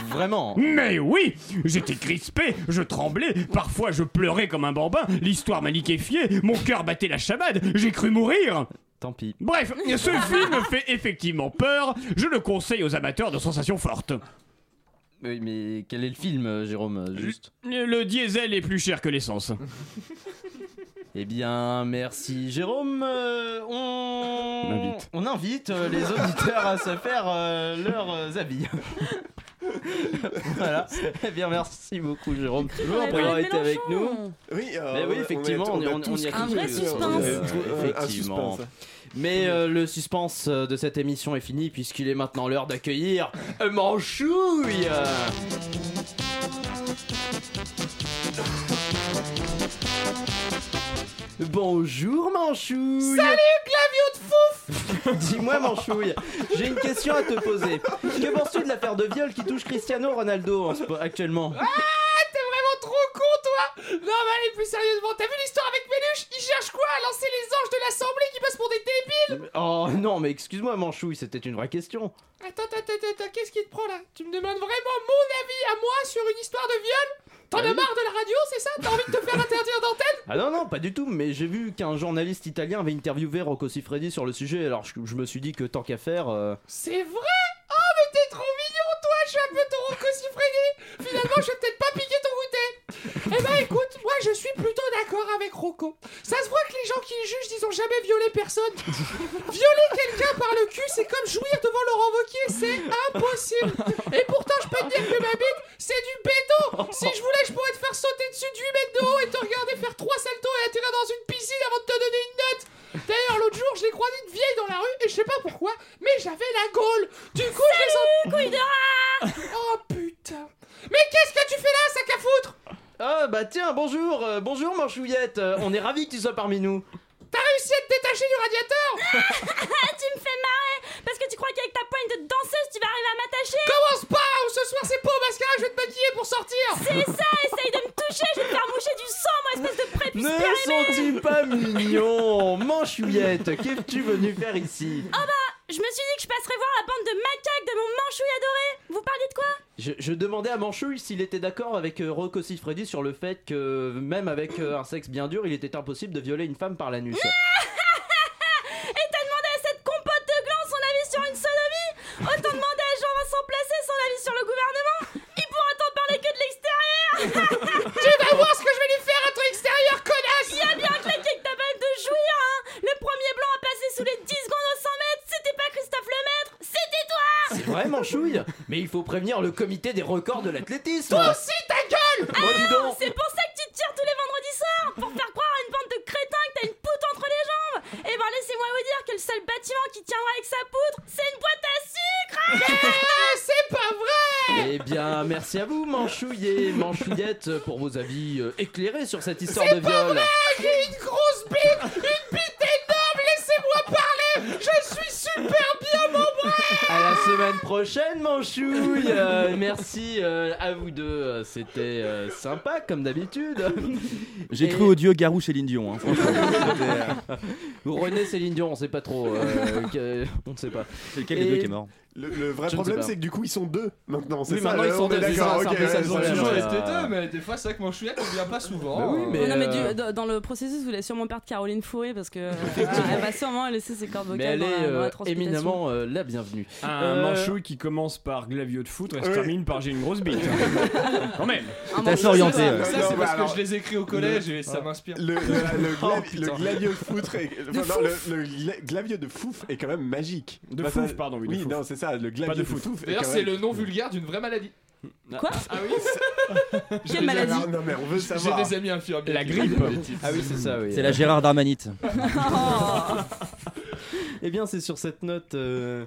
Vraiment Mais oui J'étais crispé, je tremblais, parfois je pleurais comme un bambin, l'histoire m'a liquéfié, mon cœur battait la chamade, j'ai cru mourir Tant pis. Bref, ce film fait effectivement peur, je le conseille aux amateurs de sensations fortes. Oui, mais quel est le film, Jérôme Juste? Le diesel est plus cher que l'essence. Eh bien, merci Jérôme. Euh, on... On invite. on invite, euh, les auditeurs à se faire euh, leurs avis. *laughs* voilà. Eh bien, merci beaucoup Jérôme d'avoir Brian été avec nous. Oui, euh, Mais oui, on a- effectivement, on, on a on- y a Un vrai cru. suspense. Euh, un Effectivement. suspense. Mais euh, le suspense de cette émission est fini puisqu'il est maintenant l'heure d'accueillir Manchouille. Bonjour Manchouille. Salut, Clavio de fouf. *laughs* Dis-moi Manchouille, j'ai une question à te poser. Que penses-tu de l'affaire de viol qui touche Cristiano Ronaldo en actuellement? Ah, t'es vraiment trop con, toi. Non, mais allez, plus sérieusement, t'as vu l'histoire avec Méluche Il cherche quoi? À lancer les anges de l'Assemblée qui passent pour des débiles? Oh non mais excuse-moi Manchouille, c'était une vraie question. Attends, attends, attends, attends, qu'est-ce qui te prend là? Tu me demandes vraiment mon avis à moi sur une histoire de viol? T'en as marre de la radio, c'est ça? T'as envie de te faire interdire d'antenne? Ah non, non, pas du tout, mais j'ai vu qu'un journaliste italien avait interviewé Rocco Siffredi sur le sujet, alors je, je me suis dit que tant qu'à faire... euh, C'est vrai? Oh, mais t'es trop mignon, toi Je suis un peu ton Rocco Siffredi. Finalement, je vais peut-être Eh ben, écoute, moi, je suis plutôt d'accord avec Rocco. Ça se voit que les gens qui jugent, ils ont jamais violé personne. *laughs* Violer quelqu'un par le cul, c'est comme jouir devant Laurent Wauquiez, c'est impossible Et pourtant, je peux te dire que ma bite, c'est du béton Si je voulais, je pourrais te faire sauter dessus de 8 mètres de haut et te regarder faire trois saltos et atterrir dans une piscine avant de te donner une note D'ailleurs, l'autre jour, je l'ai j'ai croisé une vieille dans la rue et je sais pas pourquoi, mais j'avais la gaule. Du coup, je les en... couille de rat Oh putain. Mais qu'est-ce que tu fais là, sac à foutre? Ah bah tiens, bonjour, euh, bonjour Manchouillette, euh, on est ravis que tu sois parmi nous. T'as réussi à te détacher du radiateur *laughs* *laughs* tu me fais marrer Parce que tu crois qu'avec ta poigne de danseuse, tu vas arriver à m'attacher Commence pas ou ce soir c'est pas au mascara, je vais te maquiller pour sortir. C'est ça, essaye de me toucher, je vais te faire moucher du sang, moi, espèce de prépuce Ne sont-ils pas mignons Manchouillette, qu'es-tu venu faire ici? Oh bah, je me suis dit que je passerais voir la bande de macaques de mon manchouille adoré. Vous parliez de quoi? Je, je demandais à Manchouille s'il était d'accord avec euh, Rocco Siffredi sur le fait que même avec euh, un sexe bien dur, il était impossible de violer une femme par l'anus. *laughs* Et t'as demandé à cette compote de gland son avis sur une sodomie? Autant demander à Jean-Vincent Placé son avis sur le gouvernement? Il pourra t'en parler que de l'extérieur *laughs* Tu vas voir ce que je vais lui faire à ton extérieur, connasse! Il a bien claqué que t'as pas de jouir, hein. Le premier blanc à passer sous les 10 secondes au 100 mètres, c'était pas Christophe Lemaître, c'était toi C'est vrai Manchouille Mais il faut prévenir le comité des records de l'athlétisme. Toi aussi, ta gueule Oh, dis donc. C'est pour ça que tu te tires tous les vendredis soirs Pour faire croire à une bande de crétins que t'as une poutre entre les jambes. Eh ben laissez-moi vous dire que le seul bâtiment qui tiendra avec sa poutre, c'est une boîte à sucre. *laughs* Ah, c'est pas vrai. Eh bien, merci à vous, Manchouille et Manchouillette, pour vos avis euh, éclairés sur cette histoire C'est de pas viol. vrai J'ai une grosse bite semaine prochaine, Manchouille Euh, Merci euh, à vous deux, c'était euh, sympa comme d'habitude. J'ai Et- cru au dieu Garou Céline Dion, hein, franchement. René Céline Dion, on sait pas trop. euh, que- on ne sait pas. C'est lequel des deux qui est mort? Le, le vrai Je ne sais problème, pas. c'est que du coup, ils sont deux maintenant. C'est Oui, ça, maintenant, ils sont est deux, c'est d'accord, ça, ok, c'est un peu ça, ouais, le Ils ont toujours Ouais. été deux, mais des fois, c'est vrai que mon chouillette, on vient pas souvent. Bah oui, mais- non mais euh, du- dans- dans le processus, vous voulez sûrement perdre Caroline Fourré parce que *laughs* euh, elle va sûrement laisser ses cordes Mais vocales elle dans, est la- dans la euh, transpiration. éminemment euh, la bienvenue. Un Euh, manchouille qui commence par glavio de foot et se Oui. termine par j'ai une grosse bite. *laughs* Quand même. Un manchouille, orienté. Ça, ouais. ça, Non, c'est mais parce alors, que je les écris au collège et ça m'inspire. Le, le, le, *laughs* Oh, gla- putain. le glavio de foot est- enfin, non, le, le gla- glavio de fouf est quand même magique. De Bah, fouf, pardon, oui, de Oui, fouf. non, c'est ça, le glavio de de foot. D'ailleurs, c'est le nom vulgaire d'une vraie maladie. Quoi Ah oui *laughs* Quelle maladie Ah, non, mais on veut J'ai savoir. des amis infirmiers. La grippe. Ah oui, c'est ça, oui. C'est la Gérard Darmanite. *laughs* Eh bien, c'est sur cette note. euh,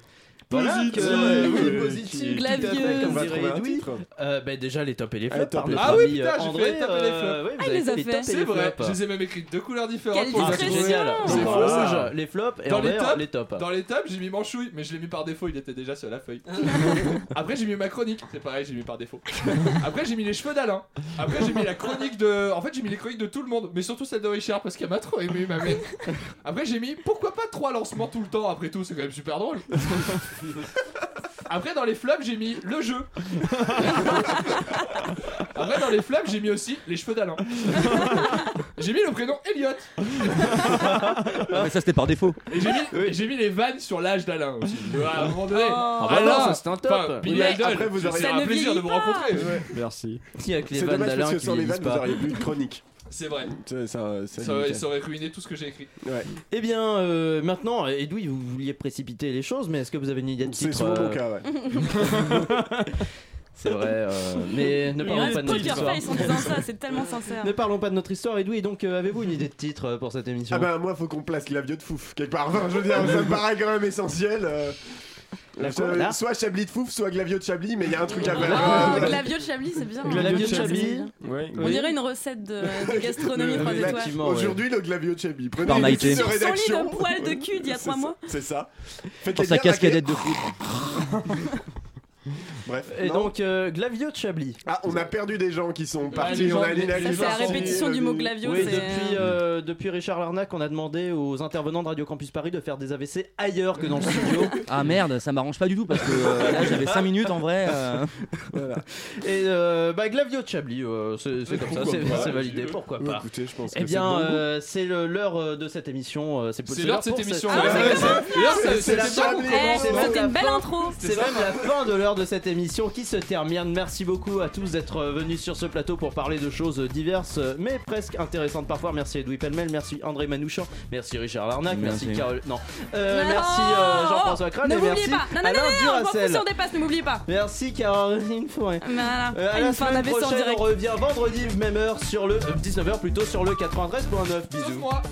Que- Oui, oui, oui, positive, Glavieux. On va trouver un titre. Euh, bah, déjà les tops et les Ah, flops top par et notre Ah oui, ami, putain, euh, j'ai fait les tops et les flops. euh, vous Ah, il les a fait C'est vrai, flops. je les ai même écrits de deux couleurs différentes. Quelle pour génial. C'est voilà. rouge, les flops et Dans les tops, les tops. Dans les tops, j'ai mis Manchouille, mais je l'ai mis par défaut, il était déjà sur la feuille. *laughs* Après, j'ai mis ma chronique, c'est pareil, j'ai mis par défaut. Après, j'ai mis les cheveux d'Alain. Après, j'ai mis la chronique de. En fait, j'ai mis les chroniques de tout le monde, mais surtout celle de Richard parce qu'elle m'a trop aimé, ma mère. Après, j'ai mis pourquoi pas trois lancements tout le temps, après tout, c'est quand même super drôle. *laughs* Après, dans les flops, j'ai mis le jeu. *laughs* Après, dans les flops, j'ai mis aussi les cheveux d'Alain. *laughs* J'ai mis le prénom Elliot. Ah, mais ça, c'était par défaut. Et j'ai mis, et j'ai mis les vannes sur l'âge d'Alain aussi. À un moment donné. Oh. Ah bah Alain, non, ça, c'est un top. enfin, Billy Mais Idol, après, vous Ça un ne plaisir de vous pas. rencontrer. Merci. Si, avec les C'est vannes dommage parce d'Alain que qui sans les vieillissent vannes, vous pas. auriez plus de chronique. C'est vrai. Ça, ça, ça, Ça aurait, nickel. ça aurait ruiné tout ce que j'ai écrit. Ouais. Eh bien, euh, maintenant, Edoui, vous vouliez précipiter les choses, mais est-ce que vous avez une idée de C'est titre souvent euh, mon cas, ouais. *laughs* C'est vrai, euh, mais ne parlons pas de notre histoire. face en disant ça, c'est tellement sincère. *laughs* Ne parlons pas de notre histoire, Edoui. Donc, euh, avez-vous une idée de titre euh, pour cette émission? Ah bah moi faut qu'on place Glavio de Fouf quelque part. Enfin, je veux dire, ça me paraît quand même essentiel. La euh, soit Chablis de Fouf, soit Glavio de Chablis, mais il y a un truc à faire. Oh, *laughs* Glavio de Chablis, c'est bien. Glavio de Chablis. Ouais. On dirait une recette de, de gastronomie *laughs* le- 3 le- étoiles. Aujourd'hui, le Glavio de Chablis. Prenez Par une équipe de Sur son lit rédaction. de poils de cul d'il y a *laughs* C'est 3 ça, mois. C'est ça. Faites Pour sa cascadette de foot. *laughs* Bref. Et non. donc, euh, Glavio de Chablis. Ah, on a perdu des gens qui sont partis. on a c'est la répétition du mot Glavio. Oui, depuis, euh, euh, depuis Richard Larnac, on a demandé aux intervenants de Radio Campus Paris de faire des AVC ailleurs que dans le studio. *laughs* Ah merde, ça m'arrange pas du tout parce que euh, là j'avais 5 minutes en vrai. euh. *laughs* Et euh, bah, Glavio de Chablis, euh, c'est c'est comme ça, c'est pas c'est validé, pourquoi Ouais, pas. Écoutez, je pense Eh bien, c'est le- l'heure de cette émission. C'est C'est l'heure de cette émission. C'est- la fin. Eh, C'était une belle fin. intro. C'est même la fin de l'heure de cette émission qui se termine. Merci beaucoup à tous d'être euh, venus sur ce plateau pour parler de choses diverses euh, mais presque intéressantes parfois. Merci Edoui Pellemel, merci André Manouchian, merci Richard Larnac, merci, Merci. Carole. Non, Euh, Non, merci euh, oh, Jean-François Crane Ne et merci pas. Non, non, non, Alain non, non, je m'en fous Duracell. si on dépasse, ne m'oubliez pas. Merci Caroline Fourré. Voilà. Euh, à Ah, la une fin semaine prochaine, on revient vendredi même heure sur le 19h plutôt sur le 93.9. Sauf Bisous. moi.